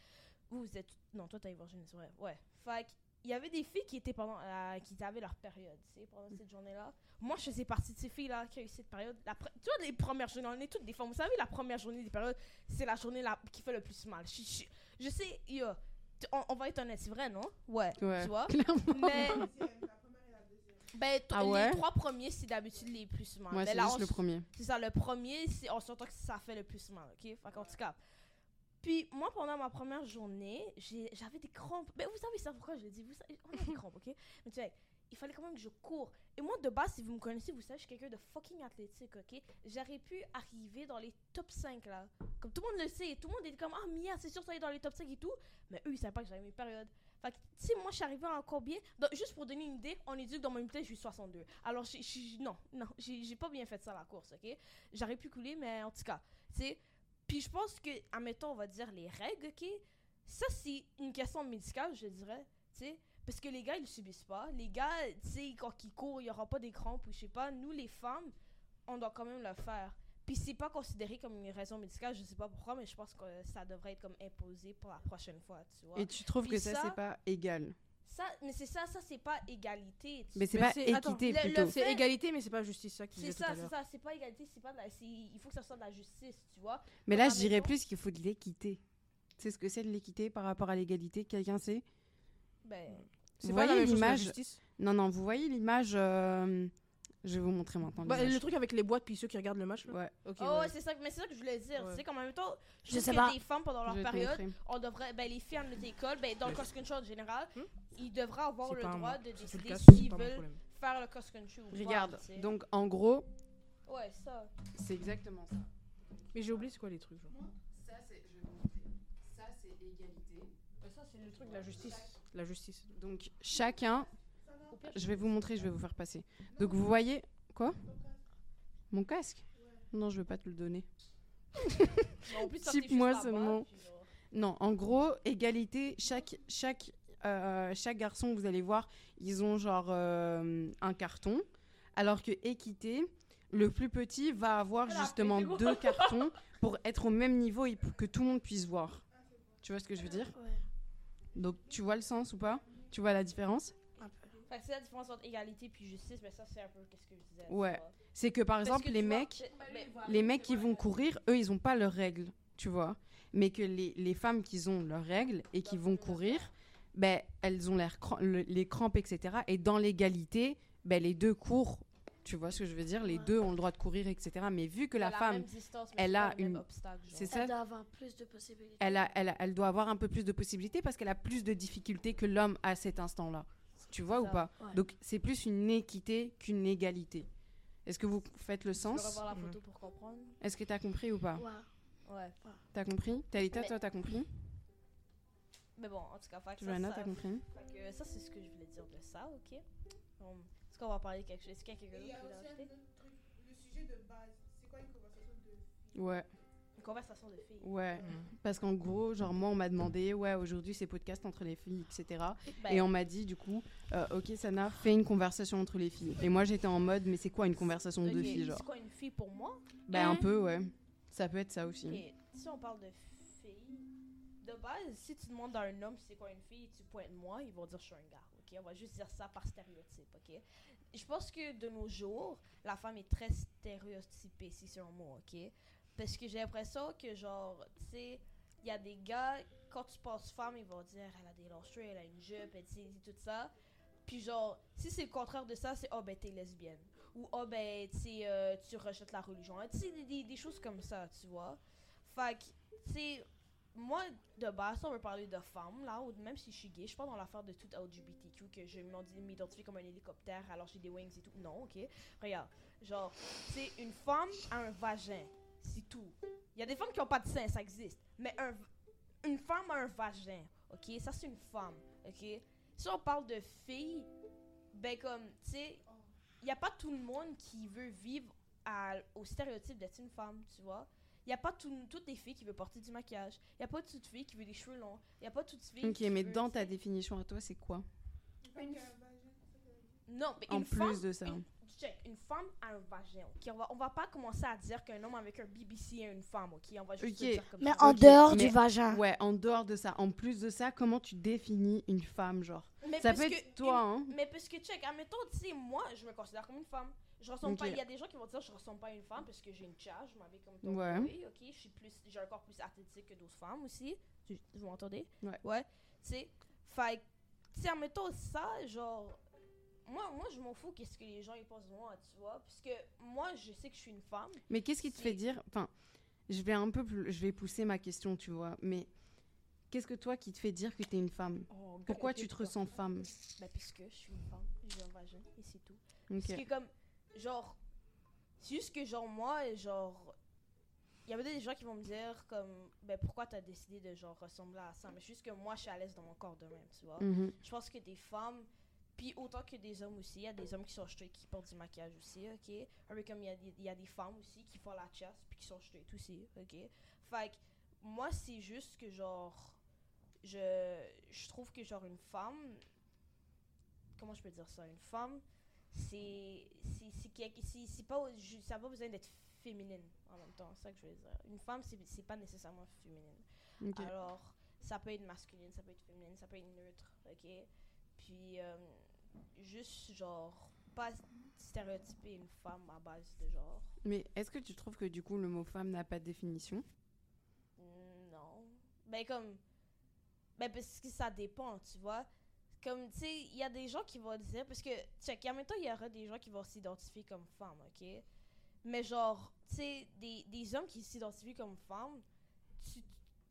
Vous, vous êtes. Non, toi, t'as Virginie, c'est vrai. Ouais. Fait il y avait des filles qui étaient pendant la- qui avaient leur période, tu sais, pendant cette journée-là. Moi, je faisais partie de ces filles-là qui ont eu cette période. La pre- tu vois, les premières journées, on est toutes des femmes. Vous savez, la première journée des périodes, c'est la journée là qui fait le plus mal. Je, je- je sais, yo, t- on, on va être honnête, c'est vrai, non? Ouais. Ouais. Tu vois? Clairement. Mais. Ben, t- Ah ouais? les trois premiers, c'est d'habitude les plus mal. Ouais, Mais c'est là, juste on le premier. c'est ça, le premier, c'est, on s'entend que ça fait le plus mal, ok? Fait qu'en tout cas. Puis, moi, pendant ma première journée, j'avais des crampes. Mais vous savez ça pourquoi je le dis? Vous savez, on a des crampes, ok? Mais tu sais, il fallait quand même que je cours. Et moi, de base, si vous me connaissez, vous savez, je suis quelqu'un de fucking athlétique, ok? J'aurais pu arriver dans les top 5, là. Comme tout le monde le sait. Tout le monde était comme, ah, Mia, c'est sûr, ça être dans les top 5 et tout. Mais eux, ils savaient pas que j'avais mes périodes. Fait que, tu sais, moi, je suis arrivée en combien Donc, Juste pour donner une idée, on est dit que dans mon unité, je suis 62. Alors, j'ai- non, non, j'ai pas bien fait ça la course, ok? J'aurais pu couler, mais en tout cas, tu sais. Puis je pense que, admettons, on va dire les règles, ok? Ça, c'est une question médicale, je dirais, tu sais. Parce que les gars, ils le subissent pas. Les gars, tu sais, quand ils courent, il y aura pas des crampes ou je sais pas. Nous, les femmes, on doit quand même le faire. Puis c'est pas considéré comme une raison médicale, je sais pas pourquoi, mais je pense que ça devrait être comme imposé pour la prochaine fois, tu vois. Et tu trouves Puis que ça, ça- c'est pas égal? Ça, mais c'est ça, ça c'est pas égalité. tu Mais c'est pas c'est- attends, équité plutôt. fait- C'est égalité, mais c'est pas justice, ça tu C'est ça, c'est ça, c'est pas égalité, c'est pas c'est- il faut que ça soit de la justice, tu vois. Mais là, je dirais plus qu'il faut de l'équité. Tu sais ce que c'est de l'équité par rapport à l'égalité Quelqu'un sait? Ben, C'est Vous pas la voyez même chose que la l'image justice? Non, non, vous voyez l'image. euh, Je vais vous montrer maintenant. Bah, le truc avec les boîtes puis ceux qui regardent le match. Là. Ouais, Ok. oh, ouais. c'est ça, mais c'est ça que je voulais dire. Ouais. Tu sais, qu'en même temps, je, Je sais que pas. les femmes pendant leur période, on devrait, ben les filles en école, ben dans le cross country en général, Hmm? Ils devraient avoir le droit moi. de décider s'ils veulent faire le cross country ou pas. Regarde, tu sais. donc en gros, Ouais, ça. c'est exactement ça. Mais j'ai oublié c'est quoi les trucs. Genre. Ça, c'est. Je vais vous montrer. Ça, c'est égalité. ça, c'est le truc de la justice. La justice. Donc chacun. Je vais vous montrer, je vais vous faire passer. Donc vous voyez. Quoi? Mon casque Non, je vais pas te le donner. en plus, ça, type moi seulement. Non, en gros, égalité, chaque, chaque, euh, chaque garçon, vous allez voir, ils ont genre euh, un carton. Alors que équité, le plus petit va avoir justement deux cartons pour être au même niveau et pour que tout le monde puisse voir. Tu vois ce que je veux dire? Ouais, Donc tu vois le sens ou pas? Tu vois la différence? Un peu. Fait que c'est la différence entre égalité puis justice, mais ça, c'est un peu qu'est-ce que je disais. Ouais. C'est que par Parce exemple, que les mecs, mais- les mecs qui vont courir, eux, ils ont pas leurs règles, tu vois. Mais que les, les femmes qui ont leurs règles et qui vont courir, ben, elles ont l'air cram- le- les crampes, etc. Et dans l'égalité, ben, les deux courent, tu vois ce que je veux dire? Les Ouais. deux ont le droit de courir, etc. Mais vu que elle la femme, distance, elle a une- c'est ça? Elle doit avoir plus de possibilités. elle, a, elle, a- elle doit avoir un peu plus de possibilités parce qu'elle a plus de difficultés que l'homme à cet instant-là. Tu vois ou pas? Ouais. Donc c'est plus une équité qu'une égalité. Est-ce que vous faites le sens? Est-ce que tu as compris ou pas? Ouais. Ouais. T'as compris? Talita, Mais- toi, t'as compris? Mais bon, en tout cas, fait que ça, Joanna, ça, t'as compris fait que ça, c'est ce que je voulais dire de ça, ok? Um, Est-ce qu'on va parler de quelque chose? Est-ce qu'il y a quelqu'un Et il y d'autre a qui veut rajouter. Le sujet de base, c'est quoi une conversation de Ouais, Une conversation de filles. ouais. Mhm. Parce qu'en gros, genre, moi, on m'a demandé, ouais, aujourd'hui, c'est podcast entre les filles, etc. Ben, Et on m'a dit, du coup, euh, ok, Sana, fais une conversation entre les filles. Et moi, j'étais en mode, mais c'est quoi une conversation de filles, genre? C'est quoi une fille pour moi? Ben, un Hein peu, ouais. Ça peut être ça aussi. Ok, si on parle de filles, de base, si tu demandes à un homme c'est quoi une fille, tu pointes moi, ils vont dire je suis un gars, ok? On va juste dire ça par stéréotype, ok? Je pense que de nos jours, la femme est très stéréotypée, si c'est un mot, ok? Parce que j'ai l'impression que, genre, tu sais, il y a des gars, quand tu penses femme, ils vont dire elle a des longs cheveux, elle a une jupe, et tout ça. Puis, genre, si c'est le contraire de ça, c'est oh ben t'es lesbienne. Ou oh ben euh, tu rejettes la religion. Tu sais, des, des- des choses comme ça, tu vois? Fait que, tu sais, moi, de base, on veut parler de femmes, là, ou même si je suis gay, je suis pas dans l'affaire de tout LGBTQ, que je m'identifie comme un hélicoptère, alors j'ai des wings et tout. Non, ok. Regarde, genre, c'est une femme a un vagin, c'est tout. Il y a des femmes qui ont pas de sein, ça existe. Mais un, une femme a un vagin, ok? Ça, c'est une femme, ok? Si on parle de filles, ben comme, tu sais, il n'y a pas tout le monde qui veut vivre au stéréotype d'être une femme, tu vois? Il n'y a pas tout- toutes les filles qui veulent porter du maquillage. Il n'y a pas toutes les filles qui veulent des cheveux longs. Il n'y a pas toutes les filles Ok, qui mais veulent- dans ta définition à toi, c'est quoi? Une- Non, mais En une plus femme, de ça. Une, check, une femme a un vagin, ok? On va, on va pas commencer à dire qu'un homme avec un BBC est une femme, ok? On va juste Ok. le dire comme Mais ça. en Ok, dehors mais- du vagin. Ouais, en dehors de ça, en plus de ça, comment tu définis une femme, genre? Mais Ça parce peut que être toi, une- hein Mais parce que, check, admettons, tu sais, moi, je me considère comme une femme. Je ressemble Ok. pas. Il y a des gens qui vont dire je ressemble pas à une femme parce que j'ai une charge, je m'habille comme ton Ouais. ok? Je suis plus, j'ai un corps plus athlétique que d'autres femmes aussi. Tu- Vous m'entendez? Ouais. Ouais. Tu sais, fait que, tu sais, admettons ça, genre. Moi, moi je m'en fous qu'est-ce que les gens ils pensent de moi, tu vois. Parce que moi, je sais que je suis une femme. Mais qu'est-ce qui te fait dire Enfin, je vais un peu plus, je vais pousser ma question, tu vois. Mais qu'est-ce que toi qui te fait dire que t'es une femme? Pourquoi tu te ressens femme? Ben, puisque je suis une femme, j'ai un vagin et c'est tout. Parce que comme, genre, c'est juste que genre moi, genre, il y avait des gens qui vont me dire comme, ben pourquoi t'as décidé de genre ressembler à ça, mais c'est juste que moi je suis à l'aise dans mon corps de même, tu vois? Mhm. Je pense que des femmes, puis autant que des hommes aussi, il y a des hommes qui sont straight qui portent du maquillage aussi, ok? Peu comme il y, a y a des femmes aussi qui font la chasse puis qui sont straight aussi, ok? Fait que moi c'est juste que genre, je, je trouve que genre une femme, comment je peux dire ça, une femme, c'est pas ça n'a pas besoin d'être féminine en même temps, c'est ça que je veux dire. Une femme c'est pas nécessairement féminine. Ok. Alors, ça peut être masculine, ça peut être féminine, ça peut être neutre, ok? Puis, euh, juste genre, pas stéréotyper une femme à base de genre. Mais est-ce que tu trouves que du coup le mot femme n'a pas de définition? Non. Ben, comme. Ben, parce que ça dépend, tu vois? Comme, tu sais, il y a des gens qui vont dire. Parce que, check, en même temps, il y aura des gens qui vont s'identifier comme femmes, ok? Mais, genre, tu sais, des, des hommes qui s'identifient comme femmes, tu,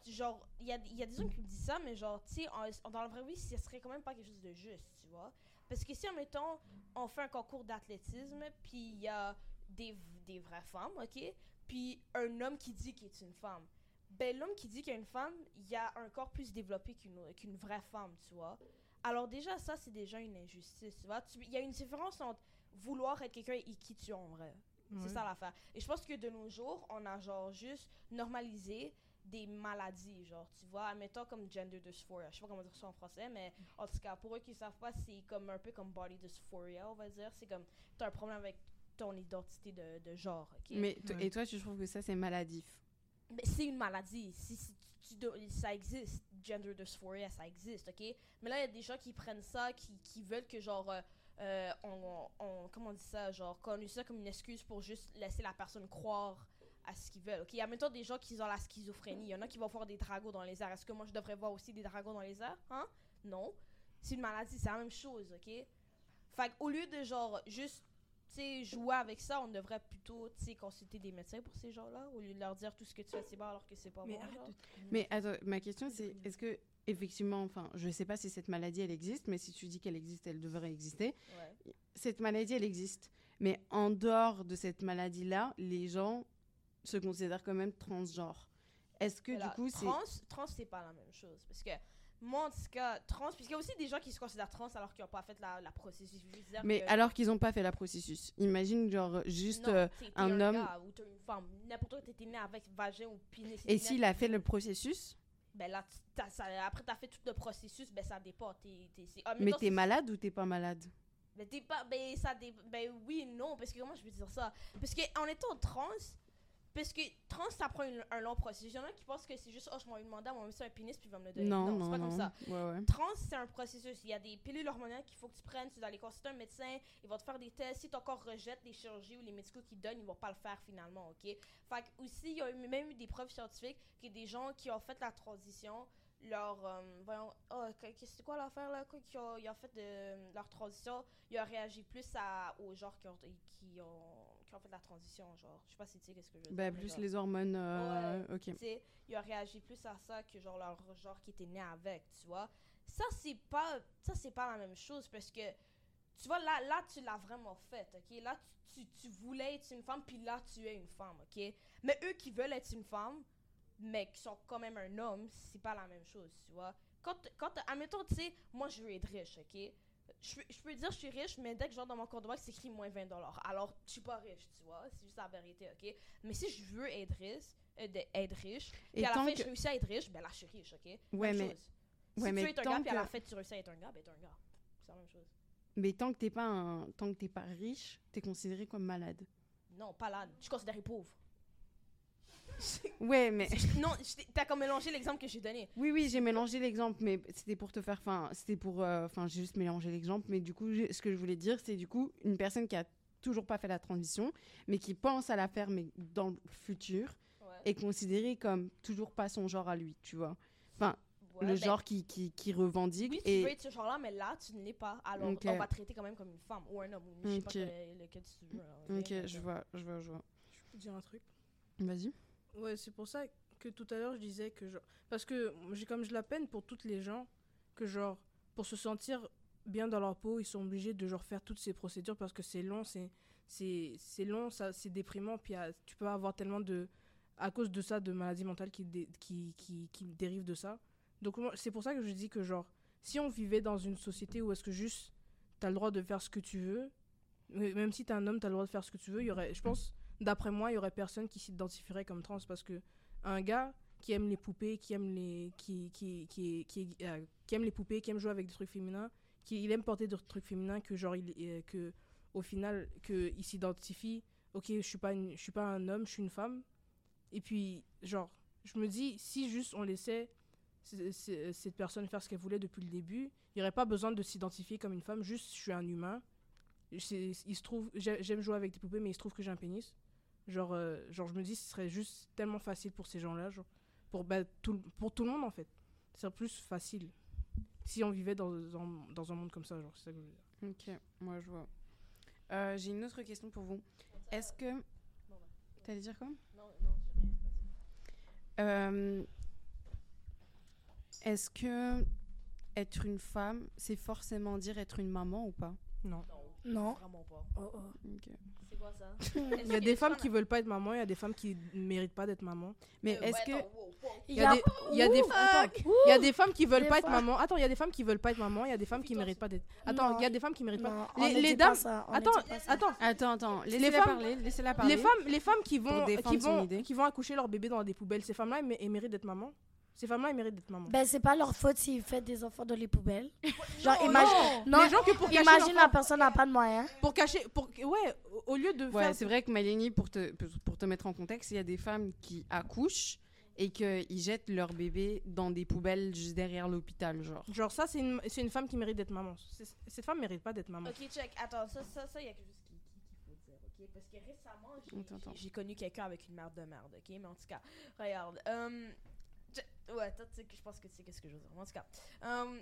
tu- genre, il y a, y a des hommes qui me disent ça, mais, genre, tu sais, dans la vraie vie, ce serait quand même pas quelque chose de juste, tu vois? Parce que si, en mettons, on fait un concours d'athlétisme, puis il y a des, des vraies femmes, ok? Puis un homme qui dit qu'il est une femme ben l'homme qui dit qu'il a une femme, il y a un corps plus développé qu'une vraie femme, tu vois? Alors déjà, ça, c'est déjà une injustice, tu vois. Tu- Il y a une différence entre vouloir être quelqu'un et qui tu es en vrai. C'est ça l'affaire. Et je pense que de nos jours, on a genre juste normalisé des maladies, genre, tu vois, admettons comme gender dysphoria. Je sais pas comment dire ça en français, mais en tout cas, pour eux qui savent pas, c'est comme un peu comme body dysphoria, on va dire. C'est comme, t'as un problème avec ton identité de, de genre? Mais Ouais. et toi, tu trouves que ça c'est maladif? C'est une maladie. Ça existe. Gender dysphoria, ça existe, ok? Mais là, il y a des gens qui prennent ça, qui, veulent que, genre, euh, euh, on, Comment on dit ça? Genre, qu'on use ça comme une excuse pour juste laisser la personne croire à ce qu'ils veulent, ok? Il y a maintenant des gens qui ont la schizophrénie. Il y en a qui vont voir des dragons dans les airs. Est-ce que moi, je devrais voir aussi des dragons dans les airs? Hein? Non. C'est une maladie, c'est la même chose, ok? Fait au lieu de, genre, juste jouer avec ça, on devrait plutôt, tu sais, consulter des médecins pour ces gens-là, au lieu de leur dire tout ce que tu fais, c'est bon alors que c'est pas Mais bon. arrête Mais attends, ma question c'est est-ce que effectivement, enfin, je sais pas si cette maladie elle existe, mais si tu dis qu'elle existe, elle devrait exister. Ouais. Cette maladie elle existe, mais en dehors de cette maladie-là, les gens se considèrent quand même transgenres. Est-ce que du coup c'est trans, trans, c'est pas la même chose. Parce que moi, en tout cas, trans, puisqu'il y a aussi des gens qui se considèrent trans alors qu'ils n'ont pas fait la, la processus. Mais que- alors qu'ils n'ont pas fait la processus. Imagine genre juste Non, euh, t'es- t'es un homme- gars ou t'es une femme. N'importe quoi, t'étais né avec vagin ou pénis. et s'il a fait le processus, Ben là, tu- t'as- ça- après t'as fait tout le processus, ben ça dépend. T'es, t'es, c'est- mais t'es c'est- malade ou t'es pas malade? Ben, t'es pas, ben, ça dé- ben oui, non, parce que comment je peux dire ça? Parce que en étant trans, Parce que trans, ça prend une- un long processus. Il y en a qui pensent que c'est juste, oh, je m'en vais demander à mon médecin un pénis, puis il va me le donner. Non, c'est non, pas non. comme ça. Ouais, ouais. Trans, c'est un processus. Il y a des pilules hormonales qu'il faut que tu prennes. Tu dois aller consulter un médecin. Il va te faire des tests. Si ton corps rejette les chirurgies ou les médicaux qu'il donne, ils vont pas le faire finalement, OK? Fait que aussi, il y a eu- même eu des preuves scientifiques que des gens qui ont fait la transition, leur... euh, voyons... Oh, que- que- c'est quoi l'affaire, là? Quoi, qui ont, ils ont fait de leur transition, ils ont réagi plus à, aux genres qui ont, qui, ont, qui ont fait la transition, genre. Je sais pas si tu sais qu'est-ce que je veux dire. mais plus genre. les hormones. euh, Ok. Tu sais, il a réagi plus à ça que genre leur genre qui était né avec, tu vois. Ça c'est pas ça c'est pas la même chose parce que tu vois là là tu l'as vraiment fait, OK? Là tu, tu, tu voulais être une femme puis là tu es une femme, OK? Mais eux qui veulent être une femme mais qui sont quand même un homme, c'est pas la même chose, tu vois. Quand quand admettons tu sais, moi je veux être riche, OK? Je, peux- je peux dire je suis riche, mais dès que je rentre dans mon compte de banque, c'est écrit moins 20 Alors, je suis pas riche, tu vois. C'est juste la vérité, OK? Mais si je veux être riche, euh, de- être riche, Et à la fin, que- je réussis à être riche, ben là, je suis riche, OK? Ouais, Même mais- chose. ouais, si mais tu veux être un gars, puis à la que- fin, tu réussis à être un gars, ben t'es un gars. C'est la même chose. Mais tant que t'es pas un... tant que pas riche, t'es considéré comme malade. Non, pas là. Je suis considéré pauvre. Ouais, mais non, t'as comme mélangé l'exemple que j'ai donné. oui, oui, j'ai mélangé l'exemple, mais c'était pour te faire, enfin, c'était pour, euh, enfin, j'ai juste mélangé l'exemple, mais du coup, ce que je voulais dire, c'est du coup une personne qui a toujours pas fait la transition, mais qui pense à la faire, mais dans le futur, Ouais. est considérée comme toujours pas son genre à lui, tu vois. Enfin, Ouais, le ben, genre qui, qui, qui revendique Oui, tu et veux être ce genre-là, mais là, tu ne l'es pas. Alors, Ok. on va te traiter quand même comme une femme ou un homme. Ou je sais pas Ok. que- lequel tu veux. hein, ok, Donc, je euh, vois, je vois, je vois. Je peux dire un truc? Vas-y. Ouais, c'est pour ça que tout à l'heure je disais que genre. Parce que j'ai comme je la peine pour toutes les gens que genre, pour se sentir bien dans leur peau, ils sont obligés de genre faire toutes ces procédures parce que c'est long, c'est c'est long, ça c'est déprimant, puis tu peux avoir tellement de à cause de ça de maladies mentales qui dé- qui, qui qui dérivent de ça. Donc c'est pour ça que je dis que genre si on vivait dans une société où est-ce que juste t'as le droit de faire ce que tu veux, même si t'es un homme, t'as le droit de faire ce que tu veux, il y aurait je pense d'après moi, il y aurait personne qui s'identifierait comme trans parce que un gars qui aime les poupées, qui aime les qui qui qui qui, euh, aime les poupées, qui aime jouer avec des trucs féminins, qui il aime porter des trucs féminins que genre euh, que au final que il s'identifie, OK, je suis pas je suis pas un homme, je suis une femme. Et puis genre je me dis si juste on laissait cette personne faire ce qu'elle voulait depuis le début, il n'y aurait pas besoin de s'identifier comme une femme, juste je suis un humain. Il se trouve j'ai- j'aime jouer avec des poupées mais il se trouve que j'ai un pénis. Genre, euh, genre, je me dis, ce serait juste tellement facile pour ces gens-là, genre, pour, bah, tout, le- pour tout le monde, en fait. Ce serait plus facile si on vivait dans, dans, dans un monde comme ça, genre, c'est ça que je veux dire. Ok, moi je vois. Euh, J'ai une autre question pour vous. Est-ce que. T'allais dire quoi? Non, non. Euh, Est-ce que être une femme, c'est forcément dire être une maman ou pas? Non. Non. Vraiment pas. Oh, oh. Ok. C'est quoi ça? Il y a des femmes qui veulent pas être maman, il y a des femmes qui ne méritent pas d'être maman. Mais Euh, est-ce que. Il y a des, il y a des, attends, il y a des femmes qui veulent Des pas être maman. Attends, il y a des femmes qui veulent pas être maman, il y a des femmes qui méritent pas d'être. Attends, Non. il y a des femmes qui méritent pas. Non, Les- dames- pas Attends, attends. Attends, attends, laissez-la femmes- parler, laissez-la parler. Les femmes, les femmes qui vont, qui vont, idée. qui vont accoucher leur bébé dans des poubelles, ces femmes-là, elles méritent d'être maman. Ces femmes-là, elles méritent d'être maman. Ben, c'est pas leur faute s'ils font des enfants dans les poubelles. Genre, Non, imagine. non. Non, Les gens que pour cacher imagine la personne n'a pas de moyens. pour cacher, pour, ouais, au- lieu de Ouais, faire. c'est vrai que Malini, pour te, pour te mettre en contexte, il y a des femmes qui accouchent et qu'ils jettent leur bébé dans des poubelles juste derrière l'hôpital, genre. Genre, ça, c'est une, c'est une femme qui mérite d'être maman. Cette femme mérite pas d'être maman. Ok, check. Attends, ça, ça, ça, il y a quelque chose qui- qui- qu'il faut dire, ok? Parce que récemment, j'ai- connu quelqu'un avec une merde de merde, ok? Mais en tout cas, regarde. euh, je- ouais, toi, tu sais que je pense que tu sais qu'est-ce que je veux dire. En tout cas, euh,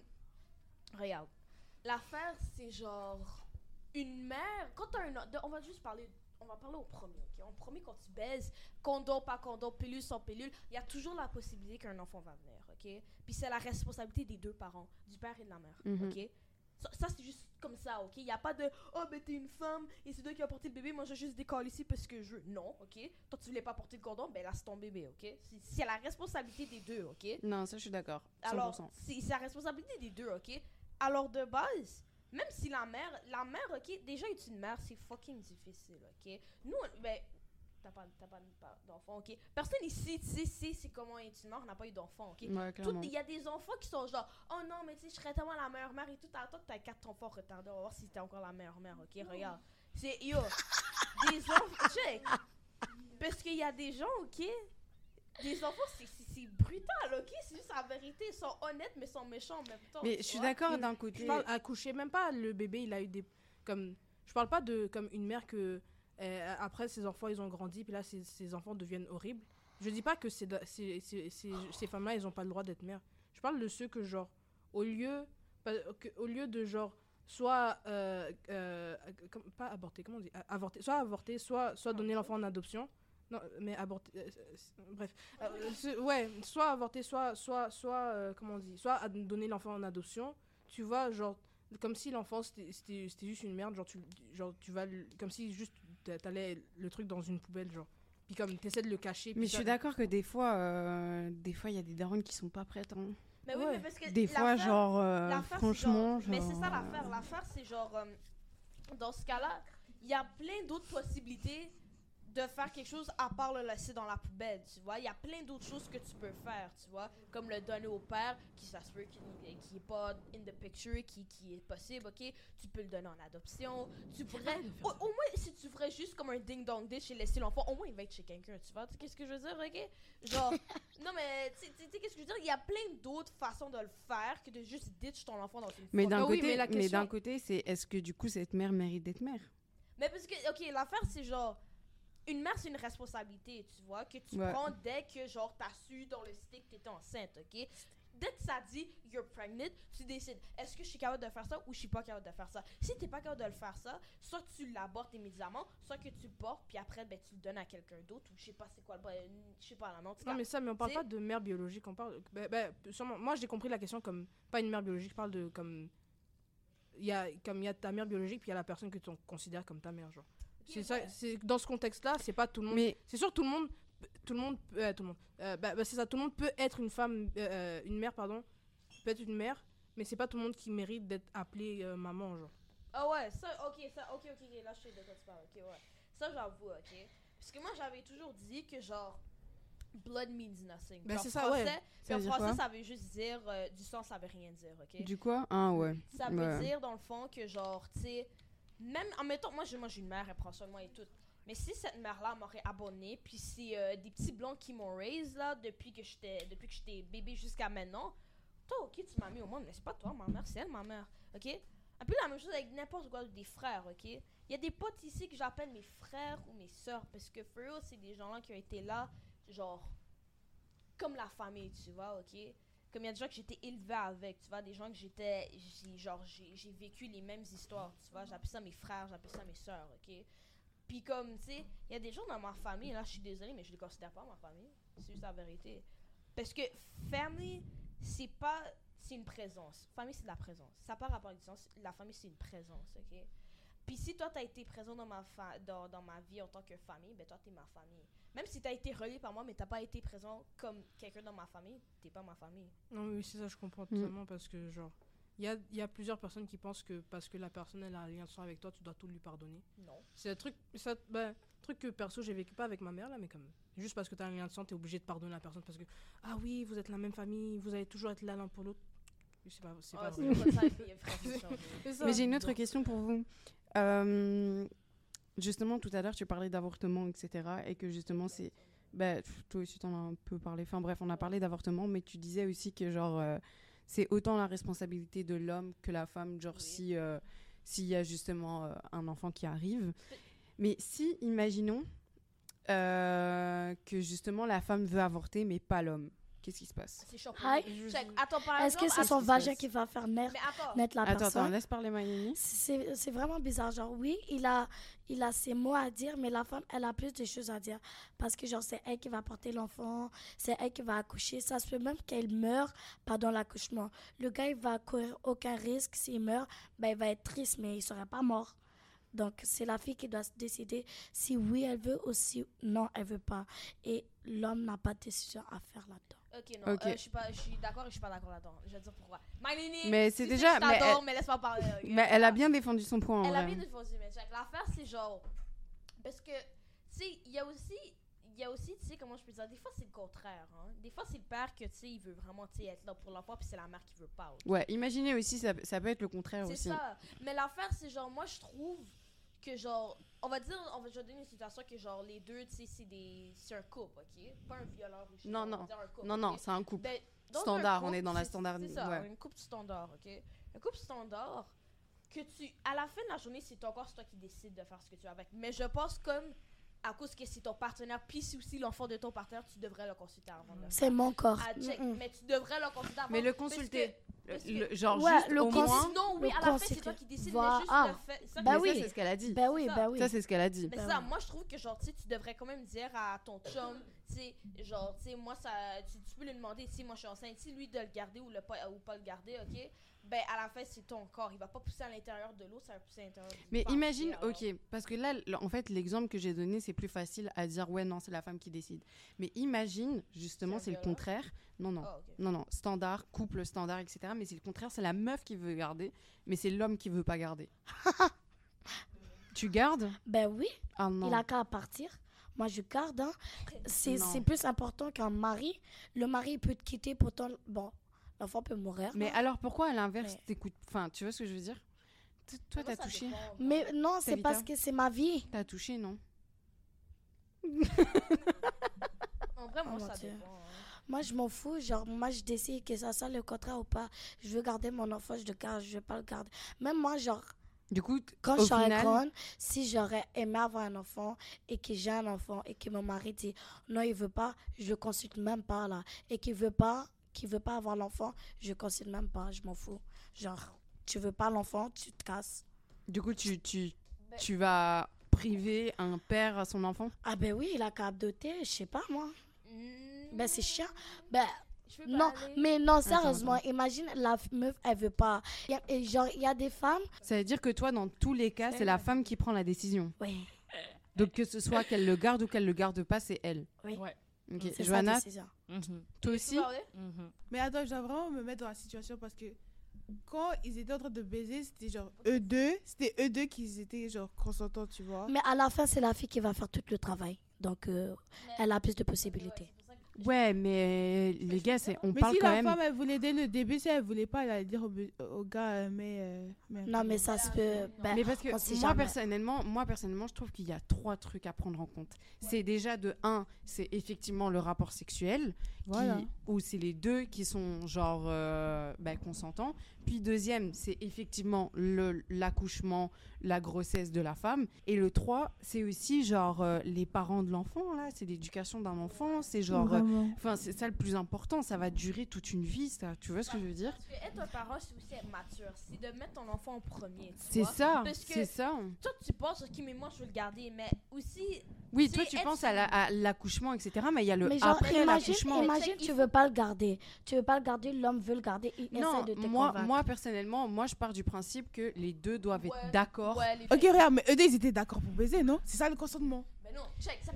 regarde. L'affaire, c'est genre une mère. Quand t'as un. On va juste parler. On va parler au premier, ok? En premier, quand tu baises, condom, pas condom, pilule, sans pilule, il y a toujours la possibilité qu'un enfant va venir, ok? Puis c'est la responsabilité des deux parents, du père et de la mère, Mhm. ok? Ça, ça, c'est juste comme ça, ok? Il n'y a pas de Oh, ben t'es une femme et c'est toi qui as porté le bébé, moi je vais juste décoller ici parce que je veux. Non, ok? Toi tu voulais pas porter le condom, ben là c'est ton bébé, ok? C'est- la responsabilité des deux, ok? Non, ça je suis d'accord. 100%. Alors, c'est la responsabilité des deux, ok? Alors, de base, même si la mère, la mère, ok, déjà être une mère, c'est fucking difficile, ok? Nous, ben, t'as pas, t'as pas, pas d'enfant, ok? Personne ici, tu sais, c'est comment être une mère, on n'a pas eu d'enfant, ok? Ouais, Tout- clairement. Il y a des enfants qui sont genre, oh non, mais tu sais, je serais tellement la meilleure mère et tout. Attends que t'as quatre enfants retardés, on va voir si t'es encore la meilleure mère, ok? Regarde. C'est, yo, des enfants, check. Parce qu'il y a des gens, ok? Des enfants, c'est- c'est c'est brutal, ok? C'est juste la vérité. Ils sont honnêtes, mais ils sont méchants en même temps. Mais je suis d'accord d'un Je côté. parle accoucher, même pas le bébé, il a eu des. Comme, je parle pas de comme une mère que. Euh, après, ses enfants, ils ont grandi, puis là, ses, ses enfants deviennent horribles. Je dis pas que c'est- c'est- ces femmes-là, elles ont pas le droit d'être mères. Je parle de ceux que, genre, au lieu, au lieu de, genre, soit. euh, euh, pas avorter, comment on dit Avorter. Soit avorter, soit, soit donner l'enfant en adoption. Non, mais euh, bref. Ouais, soit avorter, soit. soit, soit comment on dit Soit donner l'enfant en adoption. Tu vois, genre comme si l'enfant c'était juste une merde genre tu genre tu vas comme si juste t'allais le truc dans une poubelle genre puis comme t'essaies de le cacher Mais je suis d'accord que des fois, euh, des fois, il y a des darons qui sont pas prêtes. hein. Mais oui, Ouais. mais parce que Des fois, genre, euh, franchement, genre- Mais c'est ça l'affaire. euh, L'affaire, c'est genre. euh, dans ce cas-là, il y a plein d'autres possibilités de faire quelque chose à part le laisser dans la poubelle, tu vois. Il y a plein d'autres choses que tu peux faire, tu vois. Comme le donner au père, qui ça se peut qu'il qui est pas in the picture, qui, qui est possible, ok. Tu peux le donner en adoption. Tu pourrais. Au, au moins, si tu ferais juste comme un ding-dong ditch et laisser l'enfant, au moins il va être chez quelqu'un, tu vois. Tu sais Qu'est-ce que je veux dire, ok? Genre, non mais, tu sais- qu'est-ce que je veux dire? Il y a plein d'autres façons de le faire que de juste ditch ton enfant dans une Mais d'un Ah oui, côté, mais la mais question- d'un côté, c'est est-ce que du coup cette mère mérite d'être mère? Mais parce que, ok, l'affaire, c'est genre. Une mère, c'est une responsabilité, tu vois, que tu Ouais. prends dès que, genre, t'as su dans le stick que t'étais enceinte, ok? Dès que ça dit you're pregnant, tu décides est-ce que je suis capable de faire ça ou je suis pas capable de faire ça? Si t'es pas capable de le faire ça, soit tu l'abortes immédiatement, soit que tu le portes, puis après, ben, tu le donnes à quelqu'un d'autre, ou je sais pas c'est quoi le. ben, Je sais pas, tout cas. non mais ça mais on parle pas de mère biologique on parle ben, ben, sûrement moi j'ai compris la question comme pas une mère biologique je parle de comme il y a comme il y a ta mère biologique puis il y a la personne que tu considères comme ta mère genre c'est ça c'est dans ce contexte là c'est pas tout le monde Mais C'est sûr, tout le monde, tout le monde, peut- euh, tout le monde. euh, bah, bah, c'est ça, tout le monde peut être une femme, euh, euh, une mère, pardon, peut être une mère, mais c'est pas tout le monde qui mérite d'être appelée euh, maman, genre. Ah ouais, ça, ok, ça, ok, ok, ok, là je sais de quoi tu parles, ok, ouais. Ça j'avoue, ok. Parce que moi j'avais toujours dit que genre, blood means nothing. Ben, c'est ça, ouais. Ça en français ça veut juste dire, euh, du sang ça veut rien dire, ok? du quoi? Ah ouais. Ça veut Ouais. dire dans le fond que genre, tu sais, même, en mettant, moi j'ai moi, une mère, elle prend soin de moi et tout. Mais si cette mère-là m'aurait abonné, puis c'est euh, des petits blancs qui m'ont raised là, depuis que j'étais depuis bébé jusqu'à maintenant, toi, ok, tu m'as mis au monde, mais c'est pas toi, ma mère, c'est elle, ma mère, ok? Un peu la même chose avec n'importe quoi, des frères, ok? Il y a des potes ici que j'appelle mes frères ou mes sœurs, parce que for c'est des gens-là qui ont été là, genre, comme la famille, tu vois, ok? Comme il y a des gens que j'étais élevé avec, tu vois, des gens que j'étais, genre, j'ai vécu les mêmes histoires, tu vois, j'appelle ça mes frères, j'appelle ça mes sœurs, ok? Puis comme, tu sais, il y a des gens dans ma famille, là, je suis désolée, mais je les considère pas ma famille, c'est juste la vérité. Parce que family, c'est pas, c'est une présence. Famille, c'est de la présence. Ça pas rapport distance, la famille, c'est une présence, ok? Puis si toi, t'as été présent dans ma, dans, dans ma vie en tant que famille, ben toi, t'es ma famille. Même si t'as été relié par moi, mais t'as pas été présent comme quelqu'un dans ma famille, t'es pas ma famille. Non, mais oui, c'est ça, je comprends Mm. totalement parce que, genre, il y a, il y a plusieurs personnes qui pensent que parce que la personne elle a un lien de sang avec toi, tu dois tout lui pardonner. Non. C'est un truc, ça, ben, truc que perso j'ai vécu pas avec ma mère là, mais comme juste parce que t'as un lien de sang, t'es obligé de pardonner la personne parce que ah oui, vous êtes la même famille, vous allez toujours être là l'un pour l'autre. C'est pas, c'est Ah, pas vrai. ça. Mais j'ai une autre Donc, question pour vous. Euh, justement, tout à l'heure, tu parlais d'avortement, etc. Et que justement, c'est. Bah, toi aussi, t'en as un peu parlé. Enfin, bref, on a parlé d'avortement, mais tu disais aussi que, genre, euh, c'est autant la responsabilité de l'homme que la femme, genre, Oui. si. euh, s'il y a justement euh, un enfant qui arrive. Mais si, imaginons que justement la femme veut avorter, mais pas l'homme, qu'est-ce qui se passe? C'est chaud. Est-ce que c'est son vagin qui va faire naître, naître la Attends, personne? attends, laisse parler. C'est c'est vraiment bizarre. Genre, oui, il a, il a ses mots à dire, mais la femme, elle a plus de choses à dire. Parce que, genre, c'est elle qui va porter l'enfant, c'est elle qui va accoucher. Ça se peut même qu'elle meure pendant l'accouchement. Le gars, il va courir aucun risque. S'il meurt, ben, il va être triste, mais il serait pas mort. Donc, c'est la fille qui doit se décider si oui, elle veut ou si non, elle veut pas. Et l'homme n'a pas de décision à faire là-dedans. Ok, non, Ok. euh, je suis d'accord et je suis pas d'accord là-dedans. Je vais te dire pourquoi. My Nini, Mais c'est tu déjà- mais elle- mais laisse-moi parler. Mais elle a bien défendu son point en Elle a vrai. bien défendu, mais check. L'affaire, c'est genre. Parce que, tu sais, il y a aussi. Il y a aussi, tu sais, comment je peux dire, des fois c'est le contraire. Hein? Des fois c'est le père que, tu sais, il veut vraiment, tu sais, être là pour l'enfant, puis c'est la mère qui veut pas. Ouais, imaginez aussi, ça, ça peut être le contraire C'est aussi. ça. Mais l'affaire, c'est genre, moi, je trouve que genre, on va dire, on va je vais donner une situation que genre les deux, tu sais, c'est des, c'est un couple, ok, pas un violeur ou je sais Non, non. dire un couple, Non, non, c'est un couple. Ben, Standard, on est dans la standard- C'est ça, ouais. une couple standard, ok? Un couple standard que tu, à la fin de la journée, c'est encore toi qui décides de faire ce que tu veux avec. Mais je pense comme à cause que c'est ton partenaire, puis c'est aussi l'enfant de ton partenaire, tu devrais le consulter avant de le faire. C'est mon corps. Ah, mais tu devrais le consulter avant. Mais le consulter, parce que- Le- genre Ouais, juste le au cons- moins. Sinon, oui, le à la fin, c'est toi qui décides, Va- mais juste ah. le fait. ça, Bah oui. ça, c'est ce qu'elle a dit. Ben oui, ça. ben oui. Ça, c'est ce qu'elle a dit. Mais Ben ça, oui. moi, je trouve que, genre, tu devrais quand même dire à ton chum, tu sais, genre, tu sais, moi, ça, tu, tu peux lui demander si moi je suis enceinte, si lui de le garder ou, le pas, ou pas le garder, ok? Ben, à la fin, c'est ton corps. Il va pas pousser à l'intérieur de l'eau, ça va pousser à l'intérieur du Mais imagine, alors. ok, parce que là, en fait, l'exemple que j'ai donné, c'est plus facile à dire, ouais, non, c'est la femme qui décide. Mais imagine, justement, C'est le contraire. Non, non, Ah, ok. non, non, standard, couple standard, etc. Mais c'est le contraire, c'est la meuf qui veut garder, mais c'est l'homme qui veut pas garder. tu gardes? Ben oui, Ah non. il a qu'à partir. Moi, je garde. hein. C'est plus important qu'un mari. Le mari peut te quitter, pourtant, bon, l'enfant peut mourir. Mais là. alors pourquoi à l'inverse, Mais- t'écoutes Enfin, tu vois ce que je veux dire? T- Toi, t'as touché dépend? Mais non, c'est parce que c'est ma vie. T'as touché, non? En vrai, moi, Oh, ça dépend. hein. Moi, je m'en fous. Genre, moi, je décide que ça soit le contrat ou pas. Je veux garder mon enfant, je le garde, je veux pas le garder. Même moi, genre, Du coup, quand je serais final, grande, si j'aurais aimé avoir un enfant et que j'ai un enfant et que mon mari dit non, il veut pas, je consulte même pas là. Et qu'il veut pas, qu'il veut pas avoir l'enfant, je consulte même pas, je m'en fous. Genre, tu veux pas l'enfant, tu te casses. du coup, tu, tu, Ben- tu vas priver un père à son enfant? Ah ben oui, il a qu'à adopter, je sais pas moi. Hmm, Ben c'est chiant. Ben je peux pas non, aller. mais non, Attends, sérieusement, imagine la meuf, elle veut pas. Y a- et genre, il y a des femmes. Ça veut dire que toi, dans tous les cas, c'est la femme qui prend la décision. Oui, Donc que ce soit qu'elle le garde ou qu'elle le garde pas, c'est elle. oui. Ouais. Ok. C'est Johanna. Mhm, toi aussi mhm. Mais attends, je dois vraiment me mettre dans la situation parce que quand ils étaient en train de baiser, c'était genre eux deux, c'était eux deux qui étaient genre consentants, tu vois. Mais à la fin, c'est la fille qui va faire tout le travail. Donc, euh, elle a plus de possibilités. Ouais, mais les gars, c'est on Mais parle si quand la même. femme elle voulait dès le début, si elle voulait pas, elle allait dire au, gars, euh, mais, euh, mais. Non, mais ça se peut. ben, Mais parce que moi jamais. personnellement, moi personnellement, je trouve qu'il y a trois trucs à prendre en compte. C'est déjà de un, c'est effectivement le rapport sexuel, qui- Voilà. où c'est les deux qui sont genre euh, bah, consentants. Puis deuxième, c'est effectivement le l'accouchement, la grossesse de la femme. Et le trois, c'est aussi genre euh, les parents de l'enfant là, c'est l'éducation d'un enfant, c'est genre, euh, enfin c'est ça le plus important. Ça va durer toute une vie, ça. Tu vois ce que je veux dire? Parce que être un parent, c'est aussi être mature. C'est de mettre ton enfant en premier. C'est vois. ça, Parce que- c'est ça. Toi, tu penses, ok, mais moi, je veux le garder. Mais aussi, Oui, toi tu penses à la- à l'accouchement, etc. Mais il y a le Mais genre, après imagine, l'accouchement. Imagine, tu faut- veux pas le garder. Tu veux pas le garder, l'homme veut le garder. Il Non, essaie de te moi, convaincre. moi personnellement, moi je pars du principe que les deux doivent Ouais. être d'accord. Ok, regarde, mais eux deux ils étaient d'accord pour baiser, non? C'est ça le consentement.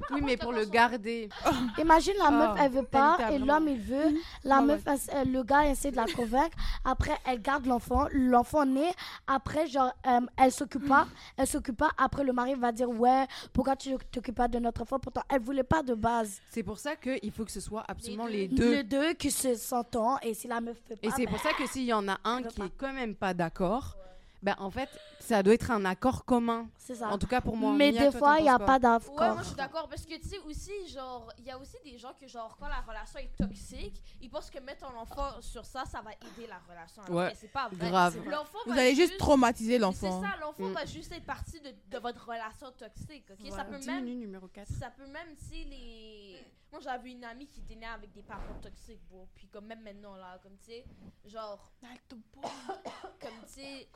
Pas Oui, mais pour le garder. Imagine la meuf, Ah, elle veut pas Tabitha, et l'homme il veut. La Ouais, meuf, elle- le gars essaie de la convaincre. Après, elle garde l'enfant. L'enfant naît. Après, genre, euh, elle s'occupe pas. Elle s'occupe pas. Après, le mari va dire ouais, pourquoi tu t'occupes pas de notre enfant? Pourtant, elle voulait pas de base. C'est pour ça qu'il faut que ce soit absolument deux. les deux. Les deux qui se s'entendent et si la meuf fait pas, Et c'est ben, pour ça que s'il y en a un qui pas. est quand même pas d'accord, ben en fait, ça doit être un accord commun. c'est ça. En tout cas pour moi. Mais Mia, des toi, fois, il y a pas Ouais, d'accord. moi je suis d'accord parce que tu sais aussi genre il y a aussi des gens que genre quand la relation est toxique, ils pensent que mettre un enfant sur ça ça va aider la relation. alors Ouais, c'est pas vrai. grave. L'enfant Vous allez juste traumatiser C'est l'enfant. ça, l'enfant Mm. va juste être partie de, de votre relation toxique, ok? Ça peut même minute numéro 4. ça peut même si les moi j'avais une amie qui était née avec des parents toxiques bon puis comme même maintenant là comme tu sais genre comme tu sais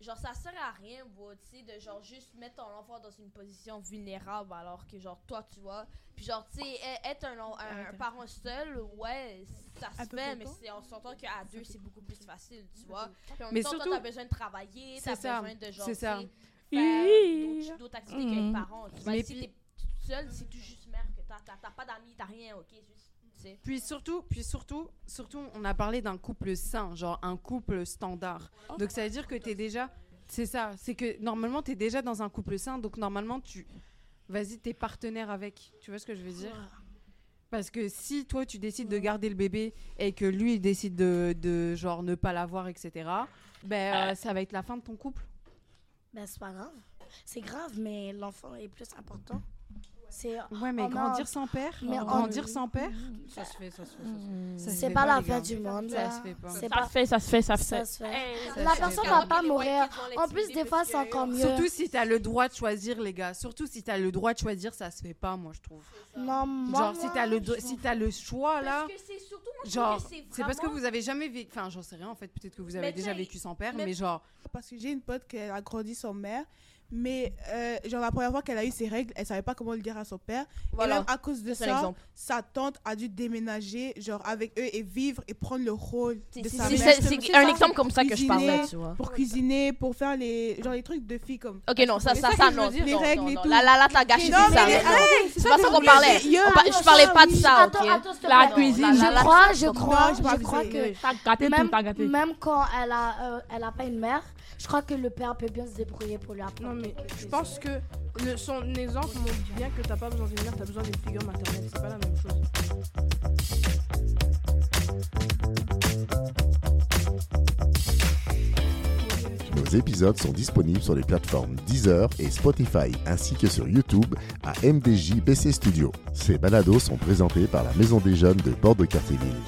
genre ça sert à rien bon tu sais de genre juste mettre ton enfant dans une position vulnérable alors que genre toi tu vois. Puis genre tu sais e- être un, en- un, un parent seul ouais ça se fait mais c'est on s'entend qu'à deux c'est beaucoup plus facile tu vois. Puis en Mais temps, surtout- t'as besoin de travailler t'as besoin de genre c'est ça. faire d'autres- activités qu'être Mhm. parent tu vois. Mais si t'es seule c'est tout juste que t'as pas d'amis t'as rien ok juste tu sais Puis surtout, puis surtout, surtout, on a parlé d'un couple sain, genre un couple standard. Donc ça veut dire que tu es déjà, c'est ça, c'est que normalement tu es déjà dans un couple sain, donc normalement tu, vas-y, t'es partenaire avec. Tu vois ce que je veux dire? Parce que si toi tu décides de garder le bébé et que lui il décide de, de genre ne pas l'avoir, etc. Ben euh, ça va être la fin de ton couple. Ben, c'est pas grave. c'est grave, mais l'enfant est plus important. C'est Ouais, mais grandir sans père, Mais grandir en- sans père, Ça se fait, ça se fait. Ça se fait. ça se c'est fait pas la fin du monde. Ça se fait pas. C'est Ça pas se fait, ça se fait, ça se ça fait. se fait. Ça La se personne fait va pas. mourir. En plus, des fois, c'est encore mieux. Surtout si t'as le droit de choisir, les gars. Surtout si t'as le droit de choisir, ça se fait pas, moi, je trouve. Non, moi, Genre, si t'as le, si t'as le choix, là. Parce que c'est surtout, moi, Genre, c'est parce que vous avez jamais vécu. Enfin, j'en sais rien en fait. Peut-être que vous avez déjà vécu sans père, mais- mais genre. Parce que j'ai une pote qui a grandi sans mère, mais euh, genre la première fois qu'elle a eu ses règles, elle savait pas comment le dire à son père. Et même à cause de ça, sa tante a dû déménager genre avec eux et vivre et prendre le rôle de sa c'est- mère. c'est un ça. exemple comme ça que je parlais, Cuisiner, tu vois. Pour cuisiner, pour faire les genre les trucs de filles comme. Ok, non, ça, ça, non. dire. Les non, règles non, et tout. Là, là, là, t'as gâché Non, tout ça. C'est pas ça qu'on parlait. je parlais pas de ça, La cuisine. Je crois, je crois, je crois que T'as gâté tout, même, t'as gâté. même quand elle a, euh, elle a pas une mère, je crois que le père peut bien se débrouiller pour lui apprendre. Non, mais je pense que le, son exemple montre bien que t'as pas besoin d'une mère, t'as besoin d'une figure maternelle. C'est pas la même chose. Nos épisodes sont disponibles sur les plateformes Deezer et Spotify ainsi que sur YouTube à MDJ BC Studio. Ces balados sont présentés par la Maison des Jeunes de Bordeaux-Cartierville.